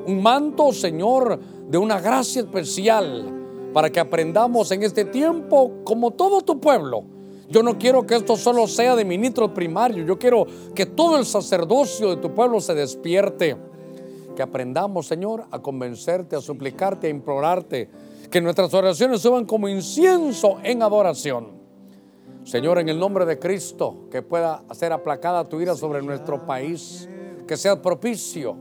Un manto, Señor, de una gracia especial para que aprendamos en este tiempo como todo tu pueblo. Yo no quiero que esto solo sea de ministro primario. Yo quiero que todo el sacerdocio de tu pueblo se despierte. Que aprendamos, Señor, a convencerte, a suplicarte, a implorarte. Que nuestras oraciones suban como incienso en adoración. Señor, en el nombre de Cristo, que pueda hacer aplacada tu ira sobre nuestro país, que sea propicio.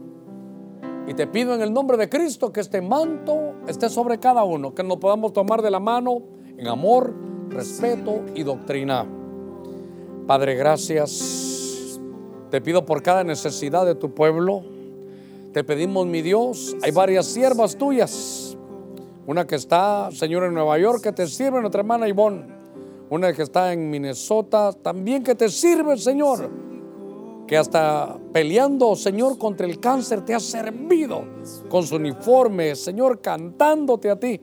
Y te pido en el nombre de Cristo que este manto esté sobre cada uno, que nos podamos tomar de la mano en amor, respeto y doctrina. Padre, gracias. Te pido por cada necesidad de tu pueblo. Te pedimos, mi Dios, hay varias siervas tuyas. Una que está, Señor, en Nueva York, que te sirve nuestra hermana Ivonne una que está en Minnesota, también que te sirve, Señor, que hasta peleando, Señor, contra el cáncer te ha servido con su uniforme, Señor, cantándote a ti.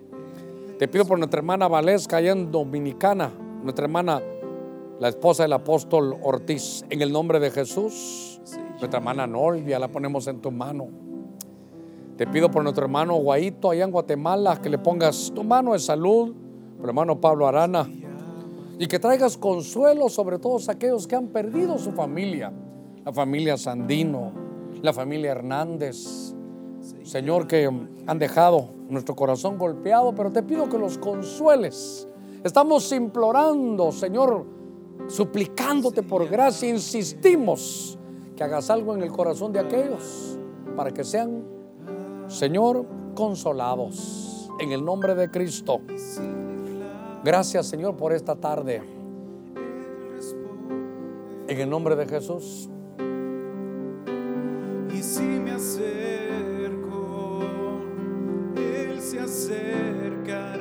Te pido por nuestra hermana Valesca allá en Dominicana, nuestra hermana, la esposa del apóstol Ortiz, en el nombre de Jesús. Nuestra hermana Nolvia la ponemos en tu mano. Te pido por nuestro hermano Guaito allá en Guatemala que le pongas tu mano de salud, por hermano Pablo Arana, y que traigas consuelo sobre todos aquellos que han perdido su familia, la familia Sandino, la familia Hernández, Señor, que han dejado nuestro corazón golpeado, pero te pido que los consueles. Estamos implorando, Señor, suplicándote por gracia, insistimos que hagas algo en el corazón de aquellos para que sean, Señor, consolados en el nombre de Cristo. Gracias, Señor, por esta tarde. En el nombre de Jesús. Y si me acerco, Él se acercará.